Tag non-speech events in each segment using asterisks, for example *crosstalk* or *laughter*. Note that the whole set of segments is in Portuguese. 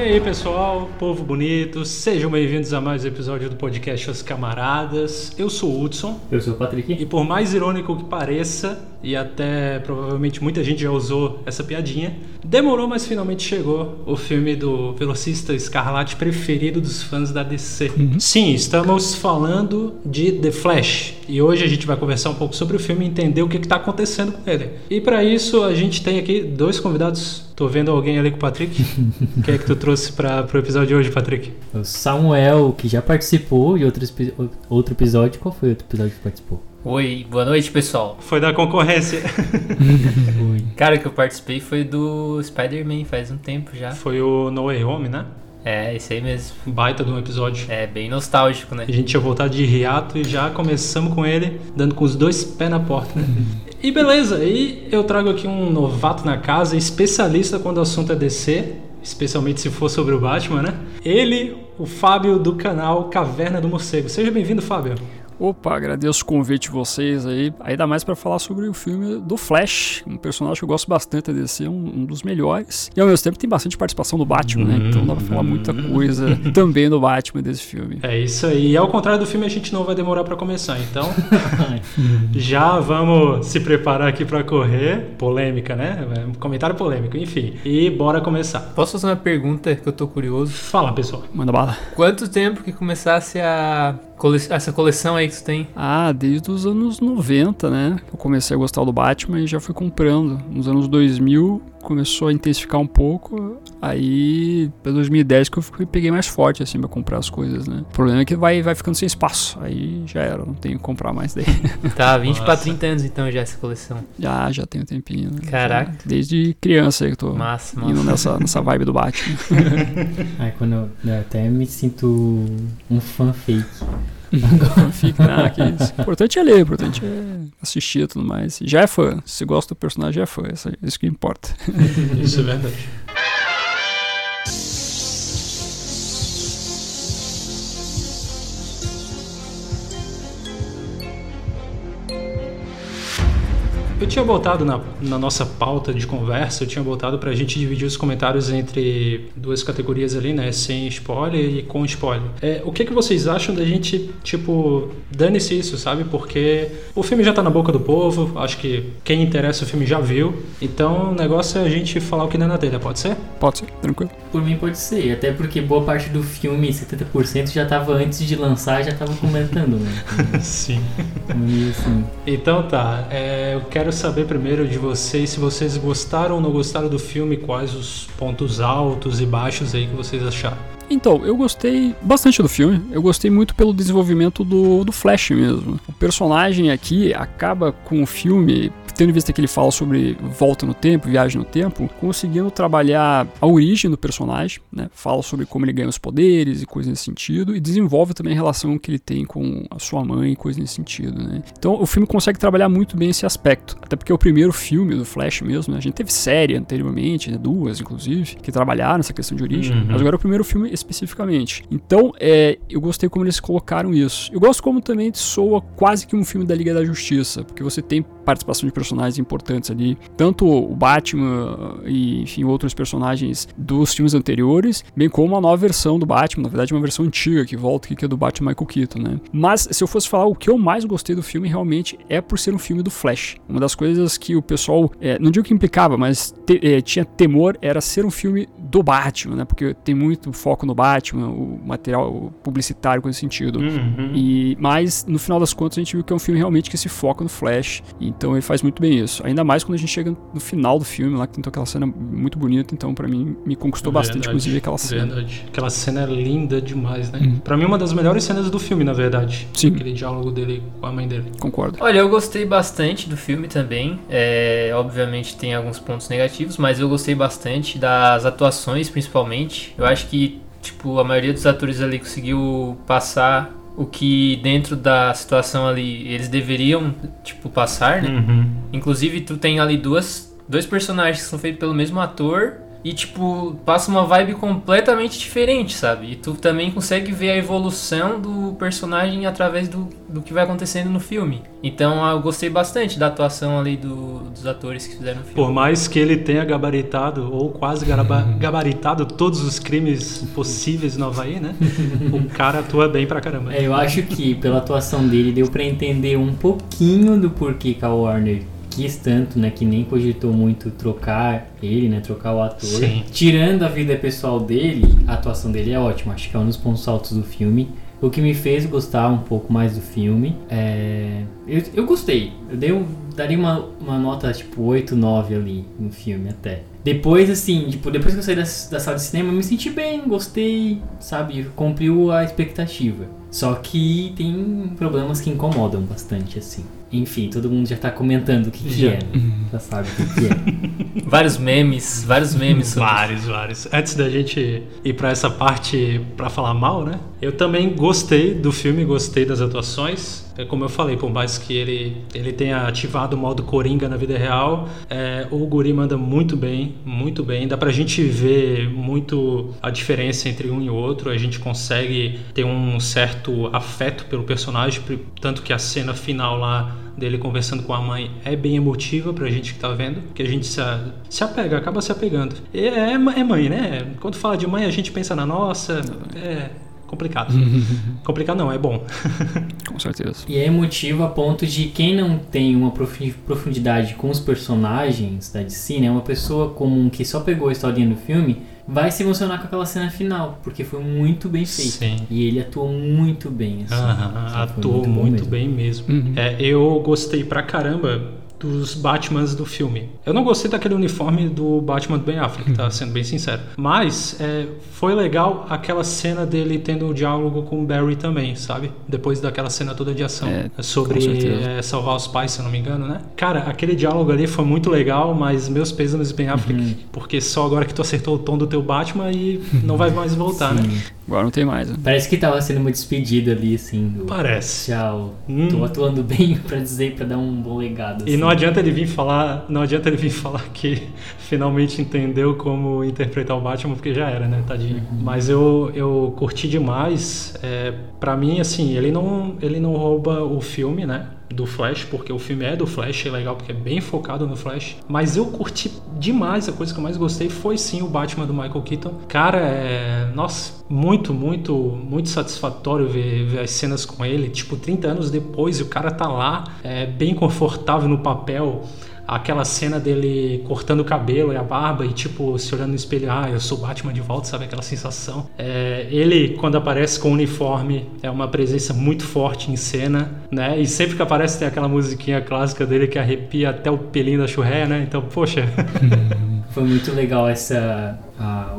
E aí, pessoal, povo bonito, sejam bem-vindos a mais um episódio do podcast Os Camaradas. Eu sou o Hudson. Eu sou o Patrick. E por mais irônico que pareça, e até provavelmente muita gente já usou essa piadinha, demorou, mas finalmente chegou o filme do velocista escarlate preferido dos fãs da DC. Uhum. Sim, estamos falando de The Flash. E hoje a gente vai conversar um pouco sobre o filme e entender o que está acontecendo com ele. E para isso a gente tem aqui dois convidados Tô vendo alguém ali com o Patrick. O que é que tu trouxe para o episódio de hoje, Patrick? O Samuel, que já participou de outro, outro episódio. Qual foi o outro episódio que participou? Oi, boa noite, pessoal. Foi da concorrência. *laughs* Cara, que eu participei foi do Spider-Man faz um tempo já. Foi o No Way Home, né? É, esse aí mesmo. Baita de um episódio. É, bem nostálgico, né? A gente ia voltar de hiato e já começamos com ele, dando com os dois pés na porta, né? E beleza, e eu trago aqui um novato na casa, especialista quando o assunto é DC, especialmente se for sobre o Batman, né? Ele, o Fábio do canal Caverna do Morcego. Seja bem-vindo, Fábio. Opa, agradeço o convite de vocês aí. Ainda mais para falar sobre o filme do Flash, um personagem que eu gosto bastante de ser um, um, dos melhores. E ao mesmo tempo tem bastante participação do Batman, né? Então dá pra falar muita coisa *laughs* também do Batman desse filme. É isso aí. E ao contrário do filme, a gente não vai demorar para começar. Então, *laughs* já vamos se preparar aqui para correr. Polêmica, né? Um comentário polêmico, enfim. E bora começar. Posso fazer uma pergunta que eu tô curioso? Fala, pessoal. Manda bala. Quanto tempo que começasse a Cole... essa coleção aí que você tem? Ah, desde os anos 90, né? Eu comecei a gostar do Batman e já fui comprando. Nos anos 2000 começou a intensificar um pouco. Aí, para 2010 que eu peguei mais forte assim para comprar as coisas, né? O problema é que vai, vai ficando sem espaço. Aí já era, não tenho que comprar mais daí. *laughs* Tá, 20 para 30 anos então já essa coleção. Já, já tenho um tempinho. Né? Caraca. Já, desde criança aí que eu tô massa, indo massa. nessa, nessa vibe do Batman. *laughs* Aí quando eu, eu até me sinto um fã fake. Ah, que isso. O importante é ler, o importante é assistir e tudo mais. Já é fã. Se gosta do personagem, já é fã. Isso, isso que importa. Isso é verdade. Eu tinha botado na, na, nossa pauta de conversa, eu tinha botado pra gente dividir os comentários entre duas categorias ali, né? Sem spoiler e com spoiler. É, o que, que vocês acham da gente, tipo, dane-se isso, sabe? Porque o filme já tá na boca do povo, acho que quem interessa o filme já viu. Então o negócio é a gente falar o que não é na telha, pode ser? Pode ser, tranquilo. Por mim pode ser, até porque boa parte do filme, 70%, já tava antes de lançar, já tava comentando, né? *laughs* Sim. Assim. Então tá, é, eu quero quero saber primeiro de vocês se vocês gostaram ou não gostaram do filme, quais os pontos altos e baixos aí que vocês acharam. Então, eu gostei bastante do filme. Eu gostei muito pelo desenvolvimento do, do Flash mesmo. O personagem aqui acaba com o filme tendo em vista que ele fala sobre volta no tempo, viagem no tempo, conseguindo trabalhar a origem do personagem, né? Fala sobre como ele ganha os poderes e coisas nesse sentido, e desenvolve também a relação que ele tem com a sua mãe e coisas nesse sentido, né? Então o filme consegue trabalhar muito bem esse aspecto, até porque é o primeiro filme do Flash mesmo, né? A gente teve série anteriormente, né? duas inclusive, que trabalharam essa questão de origem, uhum. mas agora é o primeiro filme especificamente. Então, é, eu gostei como eles colocaram isso. Eu gosto como também soa quase que um filme da Liga da Justiça, porque você tem participação de personagens importantes ali, tanto o Batman e enfim outros personagens dos filmes anteriores, bem como a nova versão do Batman, na verdade uma versão antiga que volta que é do Batman Michael Keaton, né? Mas se eu fosse falar o que eu mais gostei do filme realmente é por ser um filme do Flash. Uma das coisas que o pessoal, é, não digo que implicava, mas te, é, tinha temor era ser um filme do Batman, né? Porque tem muito foco no Batman, o material publicitário com esse sentido. Uhum. E mas no final das contas a gente viu que é um filme realmente que se foca no Flash. Então ele faz muito bem isso. Ainda mais quando a gente chega no final do filme, lá que tem aquela cena muito bonita, então para mim me conquistou verdade, bastante, inclusive aquela cena. Verdade. Aquela cena é linda demais, né? Para mim uma das melhores cenas do filme, na verdade. Sim. Aquele diálogo dele com a mãe dele. Concordo. Olha, eu gostei bastante do filme também. É, obviamente tem alguns pontos negativos, mas eu gostei bastante das atuações, principalmente. Eu acho que tipo a maioria dos atores ali conseguiu passar o que dentro da situação ali eles deveriam, tipo, passar, né? Uhum. Inclusive, tu tem ali duas, dois personagens que são feitos pelo mesmo ator e, tipo, passa uma vibe completamente diferente, sabe? E tu também consegue ver a evolução do personagem através do, do que vai acontecendo no filme. Então eu gostei bastante da atuação ali do, dos atores que fizeram o filme. Por mais que ele tenha gabaritado, ou quase gaba- *laughs* gabaritado, todos os crimes possíveis no Havaí, né? o cara atua bem pra caramba. É, eu acho que pela atuação dele deu pra entender um pouquinho do porquê que a Warner quis tanto, né, que nem cogitou muito trocar ele, né, trocar o ator. Sim. Tirando a vida pessoal dele, a atuação dele é ótima, acho que é um dos pontos altos do filme. O que me fez gostar um pouco mais do filme é... Eu, eu gostei, eu dei um, daria uma, uma nota tipo 8, 9 ali no filme até. Depois, assim, tipo, depois que eu saí da, da sala de cinema, eu me senti bem, gostei, sabe? Cumpriu a expectativa. Só que tem problemas que incomodam bastante, assim. Enfim, todo mundo já tá comentando o que, que é, né? Já sabe o que, que é. *laughs* Vários memes, vários memes sobre Vários, vários. Antes da gente ir pra essa parte pra falar mal, né? Eu também gostei do filme, gostei das atuações. É como eu falei, por mais que ele, ele tenha ativado o modo Coringa na vida real, é, o Guri manda muito bem, muito bem. Dá pra gente ver muito a diferença entre um e outro. A gente consegue ter um certo afeto pelo personagem, tanto que a cena final lá dele conversando com a mãe é bem emotiva pra gente que tá vendo, que a gente se, se apega, acaba se apegando. E é, é mãe, né? Quando fala de mãe, a gente pensa na nossa, é complicado. *laughs* complicado não, é bom. Com certeza. E é emotivo a ponto de quem não tem uma profundidade com os personagens da DC, né? Uma pessoa comum que só pegou a historinha do filme, vai se emocionar com aquela cena final, porque foi muito bem feito. Sim. E ele atuou muito bem, assim. Foi atuou muito, mesmo. bem mesmo. Uhum. É, eu gostei pra caramba dos Batmans do filme. Eu não gostei daquele uniforme do Batman do Ben Affleck, tá sendo bem sincero. Mas é, foi legal aquela cena dele tendo um diálogo com o Barry também, sabe? Depois daquela cena toda de ação. É, sobre com certeza. é, salvar os pais, se eu não me engano, né? Cara, aquele diálogo ali foi muito legal, mas meus pêsames Ben Affleck, Uhum. porque só agora que tu acertou o tom do teu Batman e *laughs* não vai mais voltar, né? Agora não tem mais. Né? Parece que tava sendo uma despedida ali, assim, do... Parece. Tchau. Hum. Tô atuando bem *laughs* pra dizer, pra dar um bom legado. E assim. não adianta ele vir falar, não adianta ele vir *laughs* falar que finalmente entendeu como interpretar o Batman, porque já era, né, tadinho. Mas eu, eu curti demais. É, para mim, assim, ele não, ele não rouba o filme, né? Do Flash, porque o filme é do Flash, é legal porque é bem focado no Flash. Mas eu curti demais, a coisa que eu mais gostei foi sim o Batman do Michael Keaton. Cara, é. Nossa, muito, muito, muito satisfatório ver, ver as cenas com ele. Tipo, 30 anos depois e o cara tá lá, é, bem confortável no papel aquela cena dele cortando o cabelo e a barba e tipo se olhando no espelho, ah, eu sou Batman de volta, sabe aquela sensação. É, ele quando aparece com o uniforme é uma presença muito forte em cena, né? E sempre que aparece tem aquela musiquinha clássica dele que arrepia até o pelinho da churré, né? Então, poxa, *laughs* Foi muito legal essa...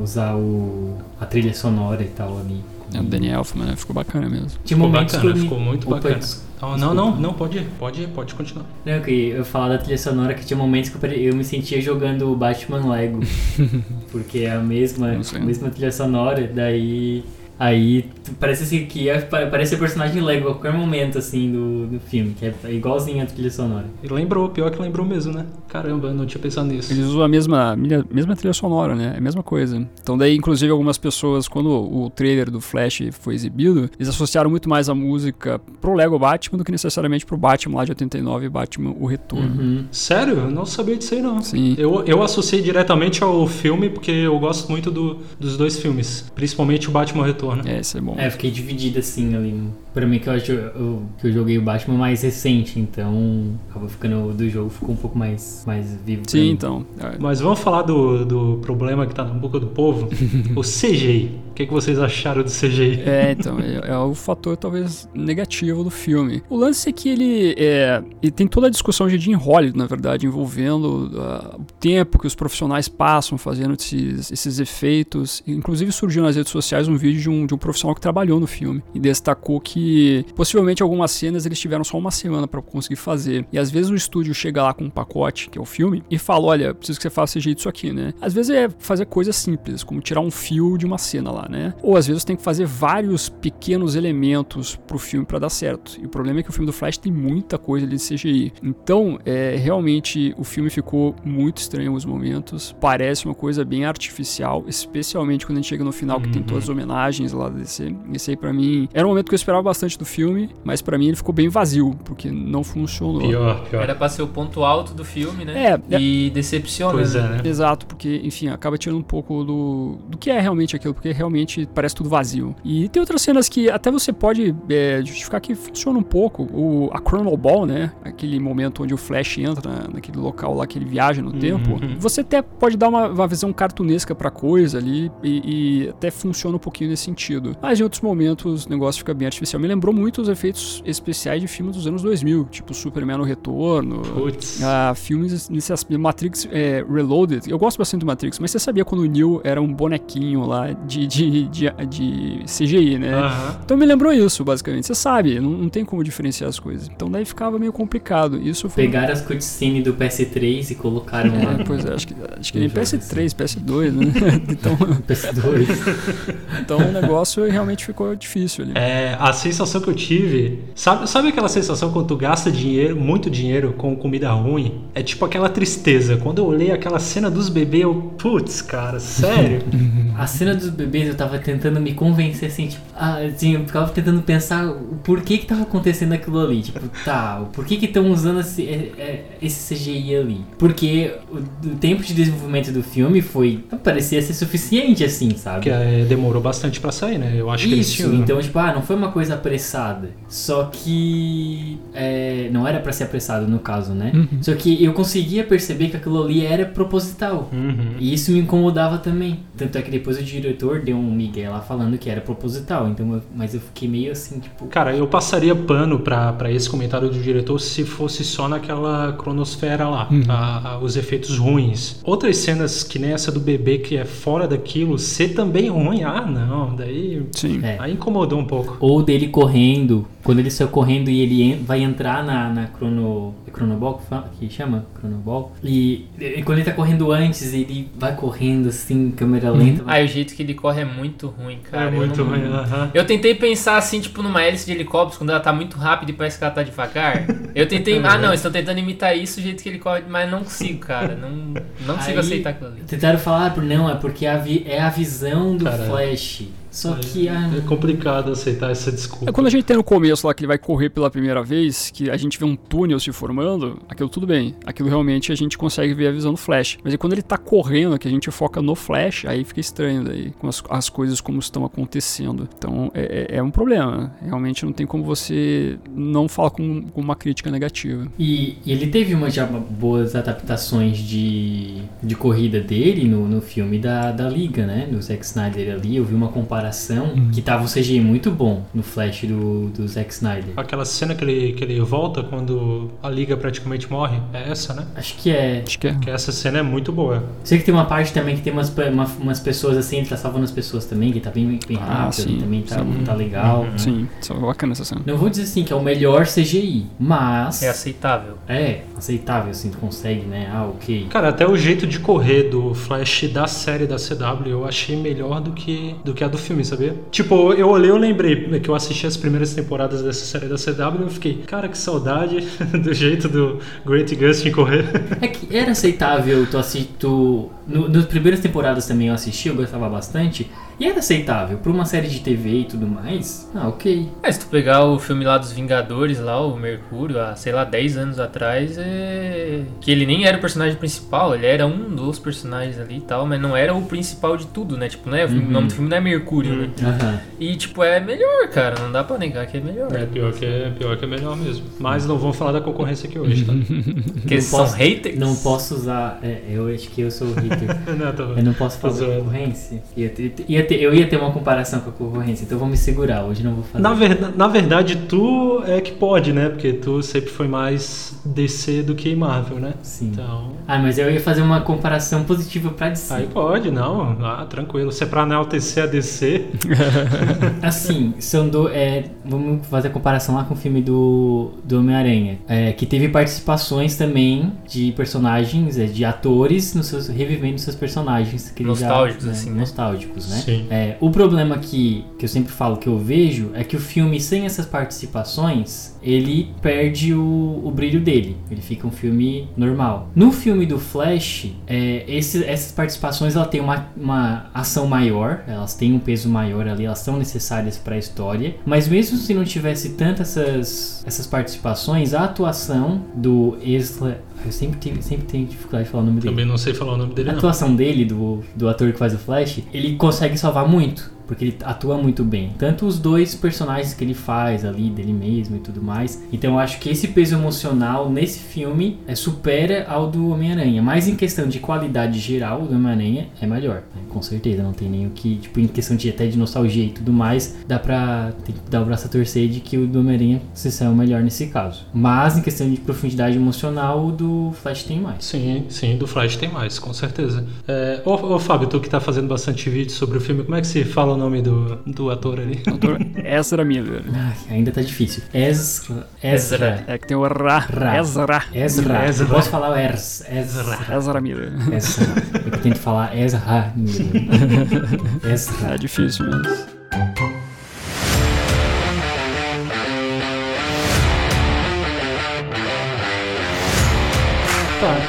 usar o... a trilha sonora e tal ali. É, o Daniel Elfman, né? Ficou bacana mesmo. Tinha ficou momentos bacana, que eu me- ficou muito Opa, bacana. Não, não, não, não, pode, pode, pode continuar. Não, eu eu falar da trilha sonora que tinha momentos que eu, me sentia jogando o Batman Lego. *laughs* porque é a mesma, mesma trilha sonora, daí. Aí parece assim que ia, pa- parece o personagem Lego a qualquer momento assim do, do filme, que é igualzinho a trilha sonora. E lembrou, pior que lembrou mesmo, né? Caramba, eu não tinha pensado nisso. Eles usam a mesma, mesma trilha sonora, né? É a mesma coisa. Então daí, inclusive, algumas pessoas, quando o trailer do Flash foi exibido, eles associaram muito mais a música pro Lego Batman do que necessariamente pro Batman lá de 89 Batman O Retorno. Uhum. Sério? Eu não sabia disso aí, não. Sim. Eu, eu associei diretamente ao filme porque eu gosto muito do- dos dois filmes, principalmente o Batman Retorno. É, isso é bom. É, eu fiquei dividido assim ali. Pra mim que eu acho eu- que eu joguei o Batman mais recente, então acaba ficando do jogo ficou um pouco mais, mais vivo. Sim, então. é. Mas vamos falar do, do problema que tá na boca do povo, *laughs* o CGI. Que, que vocês acharam do CGI? É, então, é, é o fator talvez negativo do filme. O lance é que ele, é, tem toda a discussão de Jim Hollywood, na verdade, envolvendo ah, o tempo que os profissionais passam fazendo esses, esses efeitos. Inclusive surgiu nas redes sociais um vídeo de um, de um profissional que trabalhou no filme e destacou que possivelmente algumas cenas eles tiveram só uma semana para conseguir fazer. E às vezes o estúdio chega lá com um pacote, que é o filme, e fala: olha, preciso que você faça CGI disso aqui, né? Às vezes é fazer coisas simples, como tirar um fio de uma cena lá, né? Ou às vezes tem que fazer vários pequenos elementos pro filme para dar certo. E o problema é que o filme do Flash tem muita coisa ali de CGI. Então, é, realmente o filme ficou muito estranho em alguns momentos. Parece uma coisa bem artificial, especialmente quando a gente chega no final que tem todas as homenagens lá DC. Esse aí para mim era um momento que eu esperava bastante do filme, mas para mim ele ficou bem vazio, porque não funcionou. Pior, pior. Era pra ser o ponto alto do filme, né? É, E decepciona. Pois é, né? Exato, porque, enfim, acaba tirando um pouco do, do que é realmente aquilo, porque realmente parece tudo vazio. E tem outras cenas que até você pode é, justificar que funciona um pouco. O, a Chrono Ball, né? Aquele momento onde o Flash entra na- naquele local lá que ele viaja no tempo. Você até pode dar uma, uma visão cartunesca pra coisa ali e, e até funciona um pouquinho nesse sentido. Mas em outros momentos o negócio fica bem artificial. Me lembrou muito os efeitos especiais de filmes dos anos 2000, tipo Superman no Retorno. Putz. Ah, filmes nesse. Matrix é, Reloaded. Eu gosto bastante do Matrix, mas você sabia quando o Neo era um bonequinho lá de, de, de, de CGI, né? Aham. Então me lembrou isso, basicamente. Você sabe, não, não tem como diferenciar as coisas. Então daí ficava meio complicado. Isso foi. Pegaram as cutscenes do PS3 e colocaram lá É, pois é, acho que, acho que No nem jogo, PS3, PS2, né? *laughs* então, no PS2. então o negócio realmente ficou difícil ali. É, a sensação que eu tive. Sabe, sabe aquela sensação quando tu gasta dinheiro, muito dinheiro com comida ruim? É tipo aquela tristeza. Quando eu olhei aquela cena dos bebês, eu. Putz, cara, sério? *laughs* A cena dos bebês eu tava tentando me convencer assim, tipo, assim, eu ficava tentando pensar o porquê que tava acontecendo aquilo ali. Tipo, tá, o porquê que estão usando esse, é- é- esse CGI ali? Porque o, tempo de desenvolvimento do filme foi. parecia ser suficiente, assim, sabe? que é, demorou bastante pra sair, né? Eu acho que eles Isso, tinham. então, tipo, ah, não foi uma coisa apressada. Só que. é, não era pra ser apressado no caso, né? Uhum. Só que eu conseguia perceber que aquilo ali era proposital. Uhum. E isso me incomodava também. Tanto é que depois o diretor deu um migué lá falando que era proposital. Então, eu- mas eu fiquei meio assim, tipo. Cara, eu passaria pano pra, pra esse comentário do diretor se fosse só naquela cronosfera lá, a- a- os efeitos ruins. Outras cenas que nem essa do bebê que é fora daquilo, ser também ruim, ah não, daí Sim. É. aí incomodou um pouco. Ou dele correndo, quando ele saiu correndo e ele en- vai entrar na, na crono. É cronoball que, fala, que chama? Cronoball. E, e quando ele tá correndo antes, ele vai correndo assim, câmera lenta. Ah, e o jeito que ele corre é muito ruim, cara. é Eu muito não- ruim, aham. Eu tentei pensar assim, tipo, numa hélice de helicóptero, quando ela tá muito rápida e parece que ela tá devagar. *laughs* Eu tentei. ah, não, estão tentando imitar isso, o jeito que ele corre, mas não consigo, cara. Não, não consigo Aí, aceitar aquilo ali. Tentaram falar, ah, não, é porque a vi- é a visão do Cara, Flash. Só que ah, É complicado aceitar essa desculpa. É quando a gente tem no começo lá que ele vai correr pela primeira vez, que a gente vê um túnel se formando, aquilo tudo bem. Aquilo realmente a gente consegue ver a visão do Flash. Mas é quando ele tá correndo, que a gente foca no Flash, aí fica estranho daí, com as, as coisas como estão acontecendo. Então é, é- é um problema. Realmente não tem como você não falar com, com uma crítica negativa. E, e ele teve uma já boas adaptações de, de corrida dele no, no filme da, da Liga, né? Do Zack Snyder ali. Eu vi uma comparação que tava um CGI muito bom no Flash do, do Zack Snyder. Aquela cena que ele, que ele volta quando a liga praticamente morre, é essa, né? Acho que é. Acho que é. Que essa cena é muito boa. Sei que tem uma parte também que tem umas, uma- umas pessoas assim, ele tá salvando as pessoas também, que tá bem, bem Ah, rápido, sim, também tá, sim. tá legal. Sim, isso é bacana essa cena. Não vou dizer assim que é o melhor CGI, mas É aceitável. é aceitável, assim, tu consegue, né? Ah, ok. Cara, até o jeito de correr do Flash da série da CW eu achei melhor do que, do que a do filme, sabia? Tipo, eu olhei eu lembrei que eu assisti as primeiras temporadas dessa série da CW e eu fiquei, cara, que saudade *laughs* do jeito do Great Gustin correr. É que era aceitável tu assistir. Tu, no, nas primeiras temporadas também eu assisti, eu gostava bastante. E era aceitável. Pra uma série de TV e tudo mais, ah, ok. É, se tu pegar o filme lá dos Vingadores, lá, o Mercúrio, há, sei lá, 10 anos atrás, é. Que ele nem era o personagem principal, ele era um dos personagens ali e tal, mas não era o principal de tudo, né? Tipo, né? O Uhum. nome do filme não é Mercúrio, né? Aham. E, tipo, é melhor, cara. Não dá pra negar que é melhor. É pior que é, pior que é melhor mesmo. Mas não vamos falar da concorrência aqui hoje, tá? *laughs* Porque Não são posso- haters. Não posso usar. é, eu acho que eu sou o hater. *laughs* não, tô... Eu não posso falar Tô da concorrência. Ia ter- ia ter- eu ia ter uma comparação com a concorrência, então eu vou me segurar. Hoje não vou fazer. Na, verda- na verdade, tu é que pode, né? Porque tu sempre foi mais DC do que Marvel, né? Sim. Então. Ah, mas eu ia fazer uma comparação positiva pra DC. Aí pode, não. Ah, tranquilo. Se é pra enaltecer a DC. *laughs* Assim, são do. É, vamos fazer a comparação lá com o filme do, do Homem-Aranha. É, que teve participações também de personagens, é, de atores, nos seus, revi- revendo seus personagens. Que ele já- Nostálgicos, né, assim, né? Nostálgicos, né? Sim. É, o problema que, que eu sempre falo que eu vejo é que o filme, sem essas participações, ele perde o, o brilho dele. Ele fica um filme normal. No filme do Flash, é, esse- essas participações ela tem uma, uma ação maior, elas têm um peso maior ali, elas são necessárias para a história. Mas mesmo se não tivesse tantas essas, essas participações, a atuação do Ezra. Eu sempre tenho, sempre tenho dificuldade de falar o nome dele. Também não sei falar o nome dele, A não. atuação dele, do, do ator que faz o Flash, ele consegue salvar muito. Porque ele atua muito bem. Tanto os dois personagens que ele faz ali, dele mesmo e tudo mais. Então eu acho que esse peso emocional nesse filme é, supera ao do Homem-Aranha. Mas em questão de qualidade geral, o do Homem-Aranha é melhor. né? Com certeza, não tem nem o que. Tipo, em questão de até de nostalgia e tudo mais, dá pra tem que dar o braço a torcer de que o do Homem-Aranha se saiu melhor nesse caso. Mas em questão de profundidade emocional, o do Flash tem mais. Sim, sim, do Flash tem mais, com certeza. É, ô, ô, Fábio, tu que tá fazendo bastante vídeo sobre o filme, como é que se fala nome do, do ator ali? Doutor Ezra Miller. Ai, ainda tá difícil. Ezra. Ezra. É que tem o Ra. Ra. Ezra. Ezra. Ezra. Eu posso falar o Ers. Ezra. Ezra Miller. Ezra. Eu tento falar Ezra. *laughs* Ezra. É difícil mesmo.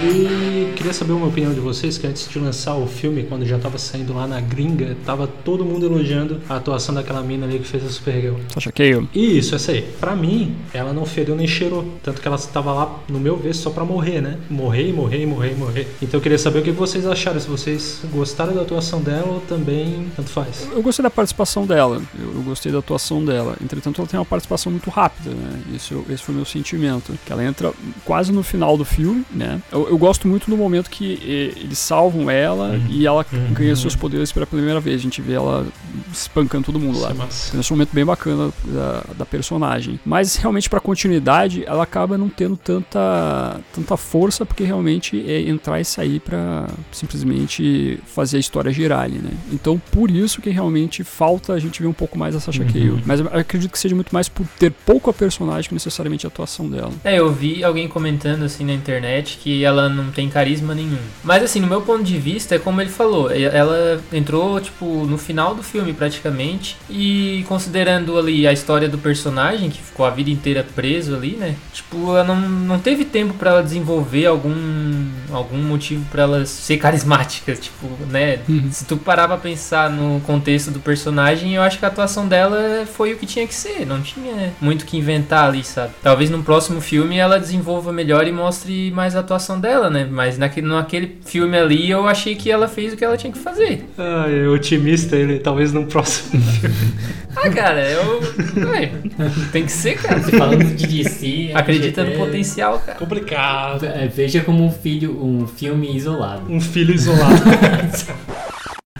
E queria saber uma opinião de vocês, que antes de lançar o filme, quando já tava saindo lá na gringa, tava todo mundo elogiando a atuação daquela mina ali que fez a Supergirl. Sasha Cale. Isso, essa aí. Pra mim, ela não fedeu nem cheirou. Tanto que ela estava lá, no meu ver, só pra morrer, né? Morrer, e morrer, e morrer, e morrer. Então eu queria saber o que vocês acharam. Se vocês gostaram da atuação dela ou também tanto faz. Eu gostei da participação dela, eu, eu gostei da atuação dela. Entretanto, ela tem uma participação muito rápida, né? Isso, esse foi o meu sentimento. Que ela entra quase no final do filme, né? Eu, eu gosto muito do momento que eles salvam ela e ela Uhum. ganha seus poderes pela primeira vez. A gente vê ela espancando todo mundo Isso lá. é massa. Esse é um momento bem bacana da, da personagem. Mas realmente pra continuidade, ela acaba não tendo tanta, tanta força, porque realmente é entrar e sair pra simplesmente fazer a história girar ali, né? Então por isso que realmente falta a gente ver um pouco mais a Sasha Cale. Mas eu acredito que seja muito mais por ter pouco a personagem que necessariamente a atuação dela. É, eu vi alguém comentando assim na internet que ela não tem carisma nenhum. Mas assim, no meu ponto de vista, é como ele falou, ela entrou, tipo, no final do filme praticamente. E considerando ali a história do personagem, que ficou a vida inteira preso ali, né? Tipo, ela não, não teve tempo pra ela desenvolver algum, algum motivo pra ela ser carismática, *laughs* tipo, né? Se tu parar pra pensar no contexto do personagem, eu acho que a atuação dela foi o que tinha que ser. Não tinha muito o que inventar ali, sabe? Talvez no próximo filme ela desenvolva melhor e mostre mais a atuação dela, né? Mas naquele, naquele filme ali eu achei que ela fez o que ela tinha que fazer. Ah, é otimista ele, talvez no próximo *laughs* filme. Ah, cara, eu. Ué, tem que ser, cara. Falando de DC. Acredita no potencial, cara. Complicado. é, Veja como um filho, um filme isolado. Um filho isolado. *laughs*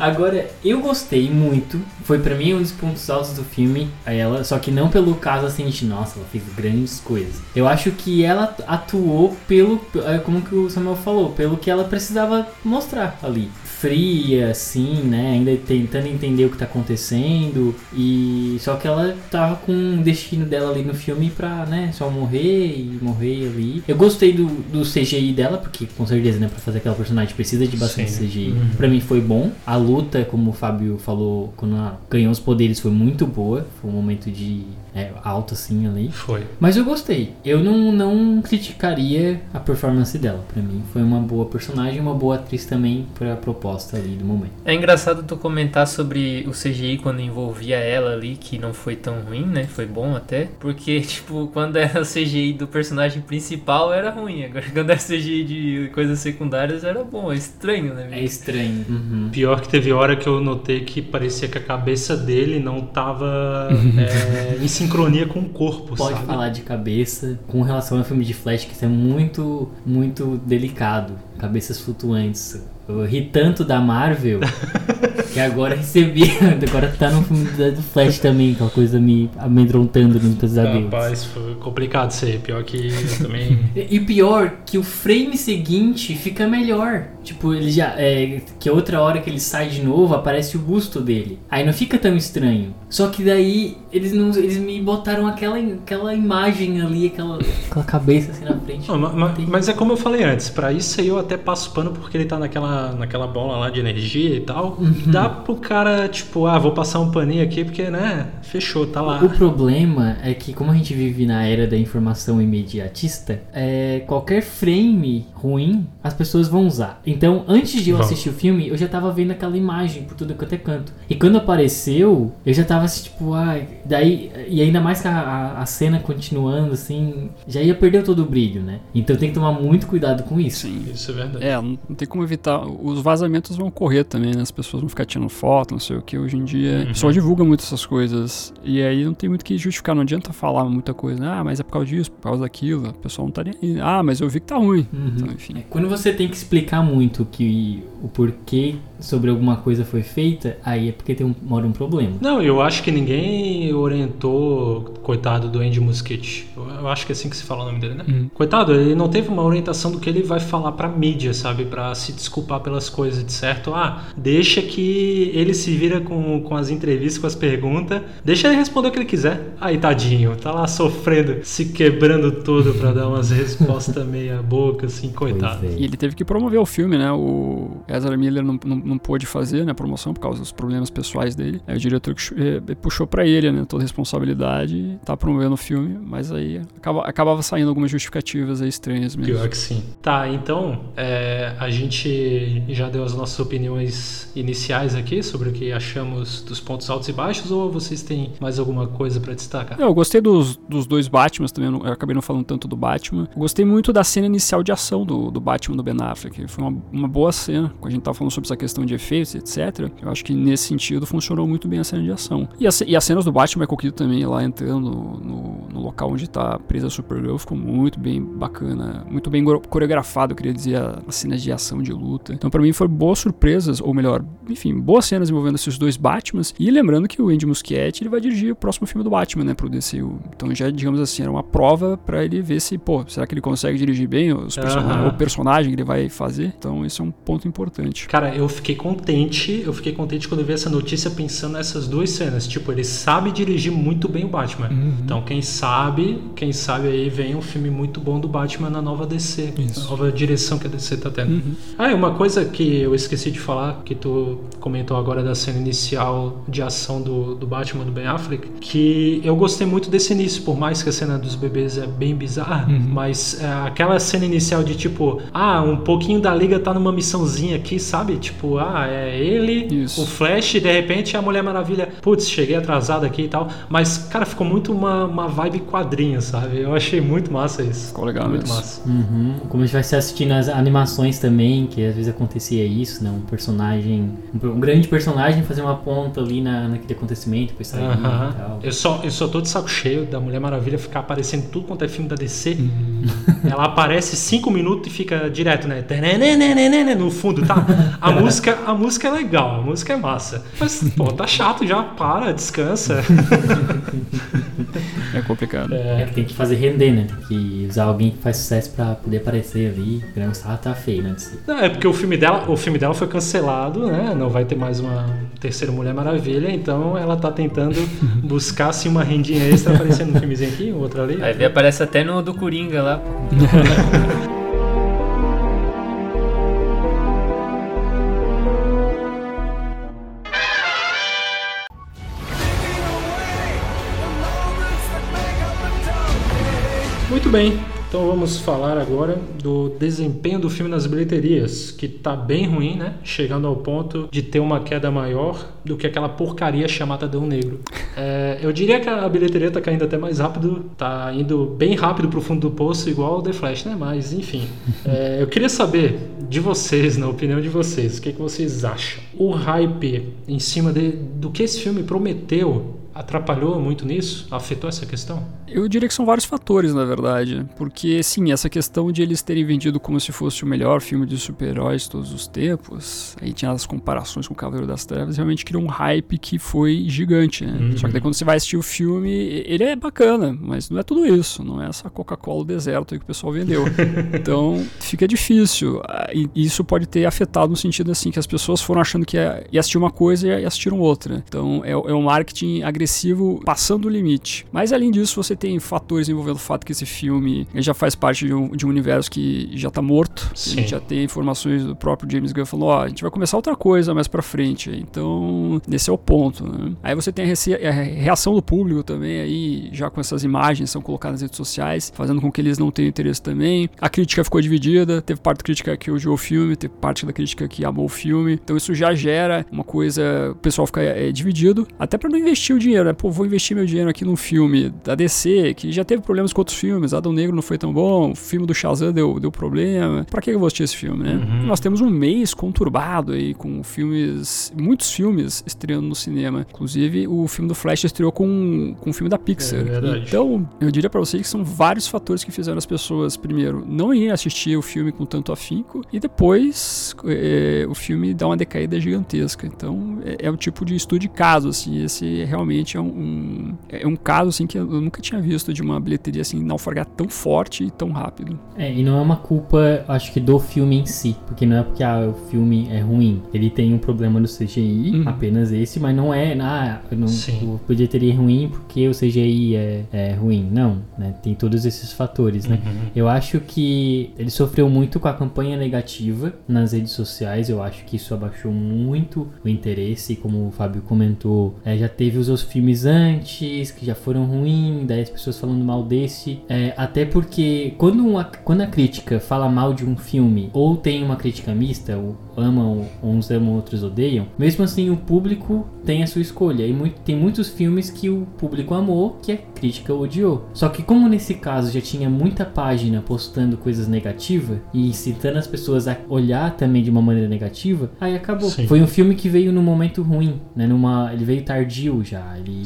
Agora, eu gostei muito. Foi pra mim um dos pontos altos do filme. a Ela, só que não pelo caso assim de nossa, ela fez grandes coisas. Eu acho que ela atuou pelo, é, como que o Samuel falou, pelo que ela precisava mostrar ali. Fria, assim, né? Ainda tentando entender o que tá acontecendo. E só que ela tava com o destino dela ali no filme pra, né? Só morrer e morrer ali. Eu gostei do, do CGI dela, porque com certeza, né? Pra fazer aquela personagem precisa de bastante Sim. CGI. Pra mim foi bom. A luta, como o Fábio falou, quando ela ganhou os poderes foi muito boa. Foi um momento de é, alto assim ali. Foi. Mas eu gostei. Eu não, não criticaria a performance dela. Pra mim foi uma boa personagem, uma boa atriz também pra proposta ali do momento. É engraçado tu comentar sobre o CGI quando envolvia ela ali, que não foi tão ruim, né? Foi bom até. Porque, *laughs* tipo, quando era o CGI do personagem principal era ruim. Agora, *laughs* quando era CGI de coisas secundárias era bom. É estranho, né? É estranho. Uhum. Pior que teve hora que eu notei que parecia que a cabeça dele não tava *laughs* é, em sincronia com o corpo, Pode sabe? falar de cabeça com relação ao filme de Flash, que isso é muito, muito delicado. Cabeças flutuantes. Eu ri tanto da Marvel *laughs* E agora recebi, *laughs* agora tá no filme do Flash também, aquela coisa me amedrontando nos pesadelos. Rapaz, foi complicado isso aí. Pior que eu também. *laughs* E pior, que o frame seguinte fica melhor. Tipo, ele já. É, que outra hora que ele sai de novo, aparece o busto dele. Aí não fica tão estranho. Só que daí eles não. Eles me botaram aquela, aquela imagem ali, aquela, aquela cabeça assim na frente. Não, ma- ma- mas é como eu falei antes, pra isso aí eu até passo pano porque ele tá naquela, naquela bola lá de energia e tal. Dá pro cara, tipo, ah, vou passar um paninho aqui porque, né, fechou, tá lá. O problema é que, como a gente vive na era da informação imediatista, é, qualquer frame ruim as pessoas vão usar. Então, antes de eu Vão. assistir o filme, eu já tava vendo aquela imagem por tudo quanto é canto. E quando apareceu, eu já tava assim, tipo, ai. Daí, e ainda mais que a, a- a cena continuando, assim, já ia perder todo o brilho, né? Então tem que tomar muito cuidado com isso. Sim. Isso é verdade. É, não tem como evitar. Os vazamentos vão ocorrer também, né? As pessoas vão ficar tirando foto, não sei o que. Hoje em dia, Uhum. o pessoal divulga muito essas coisas. E aí não tem muito que justificar. Não adianta falar muita coisa. né? Ah, mas é por causa disso, por causa daquilo. O pessoal não tá nem aí. Ah, mas eu vi que tá ruim. Uhum. Então, enfim. Quando você tem que explicar muito que o porquê sobre alguma coisa foi feita, aí é porque tem um, mora um problema. Não, eu acho que ninguém orientou, coitado do Andy Muschietti. Eu, eu acho que é assim que se fala o nome dele, né? Uhum. Coitado, ele não teve uma orientação do que ele vai falar pra mídia, sabe? Pra se desculpar pelas coisas, de certo? Ah, deixa que ele se vira com, com as entrevistas, com as perguntas. Deixa ele responder o que ele quiser. Aí, tadinho, tá lá sofrendo, se quebrando todo pra dar umas *laughs* respostas meia boca, assim, coitado. É. E ele teve que promover o filme, né? O Ezra Miller não, não, não pôde fazer né, a promoção por causa dos problemas pessoais dele. Aí o diretor que chu- eh, puxou pra ele, né? Toda a responsabilidade e tá promovendo o filme, mas aí acaba, acabava saindo algumas justificativas aí estranhas mesmo. Pior que sim. Tá, então é, a gente já deu as nossas opiniões iniciais aqui sobre o que achamos dos pontos altos e baixos, ou vocês têm mais alguma coisa pra destacar? Eu gostei dos, dos dois Batmans também, eu acabei não falando tanto do Batman. Eu gostei muito da cena inicial de ação do, do Batman do Ben Affleck. Foi uma, uma boa cena. Quando a gente tava falando sobre essa questão de efeitos, etc. Eu acho que nesse sentido funcionou muito bem a cena de ação. E as, e as cenas do Batman Keaton também, lá entrando no, no, no local onde tá presa a Supergirl, ficou muito bem bacana. Muito bem coreografado, eu queria dizer, as cenas de ação, de luta. Então, pra mim, foram boas surpresas, ou melhor, enfim, boas cenas envolvendo esses dois Batmans. E lembrando que o Andy Muschietti ele vai dirigir o próximo filme do Batman, né, pro DCU. Então já, digamos assim, era uma prova pra ele ver se, pô, será que ele consegue dirigir bem os person- Aham. o personagem que ele vai fazer? Então esse é um ponto importante. Cara, eu fiquei contente, eu fiquei contente quando eu vi essa notícia pensando nessas duas cenas. Tipo, ele sabe dirigir muito bem o Batman. Então, quem sabe, quem sabe aí vem um filme muito bom do Batman na nova DC. Isso. Nova direção que a DC tá tendo. Ah, e uma coisa que eu esqueci de falar, que tu comentou agora da cena inicial de ação do, do Batman do Ben Affleck, que eu gostei muito desse início, por mais que a cena dos bebês é bem bizarra, mas é, aquela cena inicial de tipo, ah, um pouquinho da liga tá numa missãozinha aqui, sabe? Tipo, ah, é ele, Isso. o Flash, e de repente a Mulher Maravilha, putz, cheguei atrasado aqui e tal, mas, cara, ficou muito uma, uma vibe quadrinho, sabe? Eu achei muito massa isso. Ficou legal muito mesmo. massa. Uhum. Como a gente vai se assistindo as animações também, que às vezes acontecia isso, né? Um personagem, um, grande personagem fazer uma ponta ali na, naquele acontecimento, depois sair Aham. e tal. Eu só, eu só tô de saco cheio da Mulher Maravilha ficar aparecendo tudo quanto é filme da DC. Ela aparece cinco minutos e fica direto, né? No fundo, tá? *laughs* A música, a música é legal, a música é massa. Mas, *laughs* pô, tá chato já, para, descansa. É complicado. É que tem que fazer render, né? Tem que usar alguém que faz sucesso pra poder aparecer ali. Grão Sarra tá feio, né? Não, é porque o filme dela, o filme dela foi cancelado, né? Não vai ter mais uma terceira Mulher Maravilha, então ela tá tentando *laughs* buscar assim uma rendinha extra aparecendo um filmezinho aqui, outro ali. Aí aparece até no do Coringa lá. pô. *laughs* Muito bem, então vamos falar agora do desempenho do filme nas bilheterias, que tá bem ruim, né? Chegando ao ponto de ter uma queda maior do que aquela porcaria chamada Adão Negro. É, eu diria que a bilheteria tá caindo até mais rápido, tá indo bem rápido pro fundo do poço, igual o The Flash, né? Mas enfim. É, eu queria saber de vocês, na opinião de vocês, o que, que vocês acham? O hype em cima de, do que esse filme prometeu atrapalhou muito nisso? Afetou essa questão? Eu diria que são vários fatores, na verdade. Porque, sim, essa questão de eles terem vendido como se fosse o melhor filme de super-heróis de todos os tempos, aí tinha as comparações com o Cavaleiro das Trevas, realmente criou um hype que foi gigante, né? Uhum. Só que daí quando você vai assistir o filme, ele é bacana, mas não é tudo isso. Não é essa Coca-Cola do deserto aí que o pessoal vendeu. *laughs* então, fica difícil. Ah, E isso pode ter afetado no sentido assim, que as pessoas foram achando que ia, ia assistir uma coisa e assistiram outra. Então, é, é um marketing agressivo passando o limite. Mas, além disso, você tem fatores envolvendo o fato que esse filme ele já faz parte de um, de um universo que já tá morto. A Sim. gente já tem informações do próprio James Gunn falando, ó, a gente vai começar outra coisa mais pra frente. Então, esse é o ponto, né? Aí você tem a, a reação do público também aí, já com essas imagens são colocadas nas redes sociais, fazendo com que eles não tenham interesse também. A crítica ficou dividida, teve parte da crítica que odiou o filme, teve parte da crítica que amou o filme. Então isso já gera uma coisa, o pessoal fica é, dividido, até pra não investir o dinheiro, né? Pô, vou investir meu dinheiro aqui num filme da DC, que já teve problemas com outros filmes, Adão Negro não foi tão bom, o filme do Shazam deu, deu problema. Pra que eu vou assistir esse filme, né? Uhum. Nós temos um mês conturbado aí, com filmes, muitos filmes estreando no cinema. Inclusive, o filme do Flash estreou com, com o filme da Pixar. É verdade. Então, eu diria pra vocês que são vários fatores que fizeram as pessoas, primeiro, não irem assistir o filme com tanto afinco, e depois é, o filme dá uma decaída gigantesca. Então, é, é o tipo de estudo de caso, assim. Esse realmente é um, um- é um caso, assim, que eu nunca tinha visto de uma bilheteria, assim, naufragar tão forte e tão rápido. É, e não é uma culpa, acho que do filme em si, porque não é porque ah, o filme é ruim. Ele tem um problema no CGI, Uhum. apenas esse, mas não é, ah, eu não, Sim. bilheteria é ruim porque o CGI é, é ruim. Não, né? Tem todos esses fatores, né? Uhum. Eu acho que ele sofreu muito com a campanha negativa nas redes sociais. Eu acho que isso abaixou muito o interesse. Como o Fábio comentou, é, já teve os outros filmes antes que já foram ruins, daí as pessoas falando mal desse. É, até porque quando, uma, quando a crítica fala mal de um filme ou tem uma crítica mista, amam, uns amam, outros odeiam, mesmo assim o público tem a sua escolha. E muito- tem muitos filmes que o público amou que a crítica odiou. Só que como nesse caso já tinha muita página postando coisas negativas e incitando as pessoas a olhar também de uma maneira negativa, aí acabou. Sim. Foi um filme que veio num momento ruim, né? Numa, ele veio tardio já, ele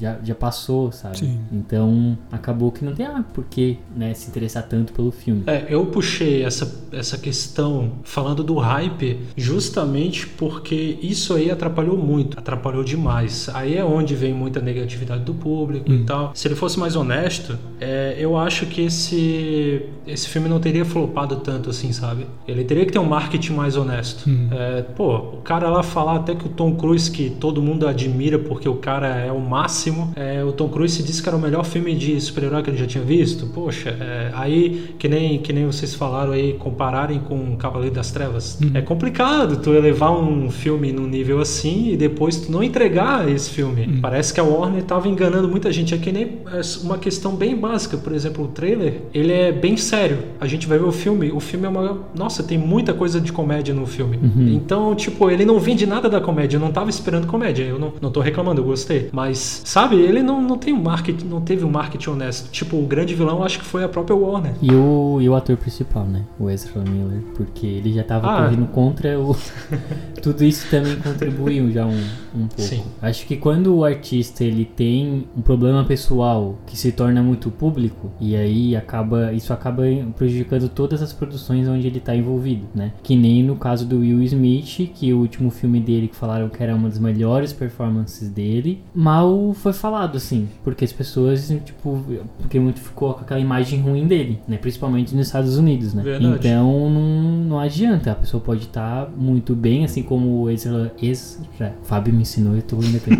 já, já passou, sabe? Sim. Então acabou que não tem ah, por que né, se interessar tanto pelo filme. É, eu puxei essa, essa questão falando do hype justamente porque isso aí atrapalhou muito, atrapalhou demais. Aí é onde vem muita negatividade do público e tal. Se ele fosse mais honesto, é, eu acho que esse, esse filme não teria flopado tanto assim, sabe? Ele teria que ter um marketing mais honesto. É, pô, o cara lá falar até que o Tom Cruise, que todo mundo admira porque o cara é o máximo, é, o Tom Cruise disse que era o melhor filme de super-herói que ele já tinha visto. Poxa, é, aí que nem, que nem vocês falaram aí, compararem com Cavaleiro das Trevas. É complicado tu elevar um filme num nível assim e depois tu não entregar esse filme. Parece que a Warner tava enganando muita gente. É que nem é, uma questão bem básica. Por exemplo, o trailer, ele é bem sério. A gente vai ver o filme, o filme é uma. Nossa, tem muita coisa de comédia no filme. Então, tipo, ele não vende nada da comédia. Eu não tava esperando comédia. Eu não, não tô reclamando, eu gostei. Mas, sabe, ele não, não tem um marketing, não teve um marketing honesto. Tipo, o grande vilão acho que foi a própria Warner. E o, e o ator principal, né? O Ezra Miller, porque ele já tava Ah. correndo contra o. *laughs* Tudo isso também contribuiu já um, um pouco. Sim. Acho que quando o artista ele tem um problema pessoal que se torna muito público, e aí acaba. Isso acaba prejudicando todas as produções onde ele tá envolvido, né? Que nem no caso do Will Smith, que o último filme dele que falaram que era uma das melhores performances dele, mal foi falado, assim, porque as pessoas, tipo, porque muito ficou com aquela imagem ruim dele, né? Principalmente nos Estados Unidos, né? Verdade. Então não, não adianta, a pessoa pode estar muito bem, assim como o Ezra, Ezra Fábio me ensinou, eu tô indo aqui.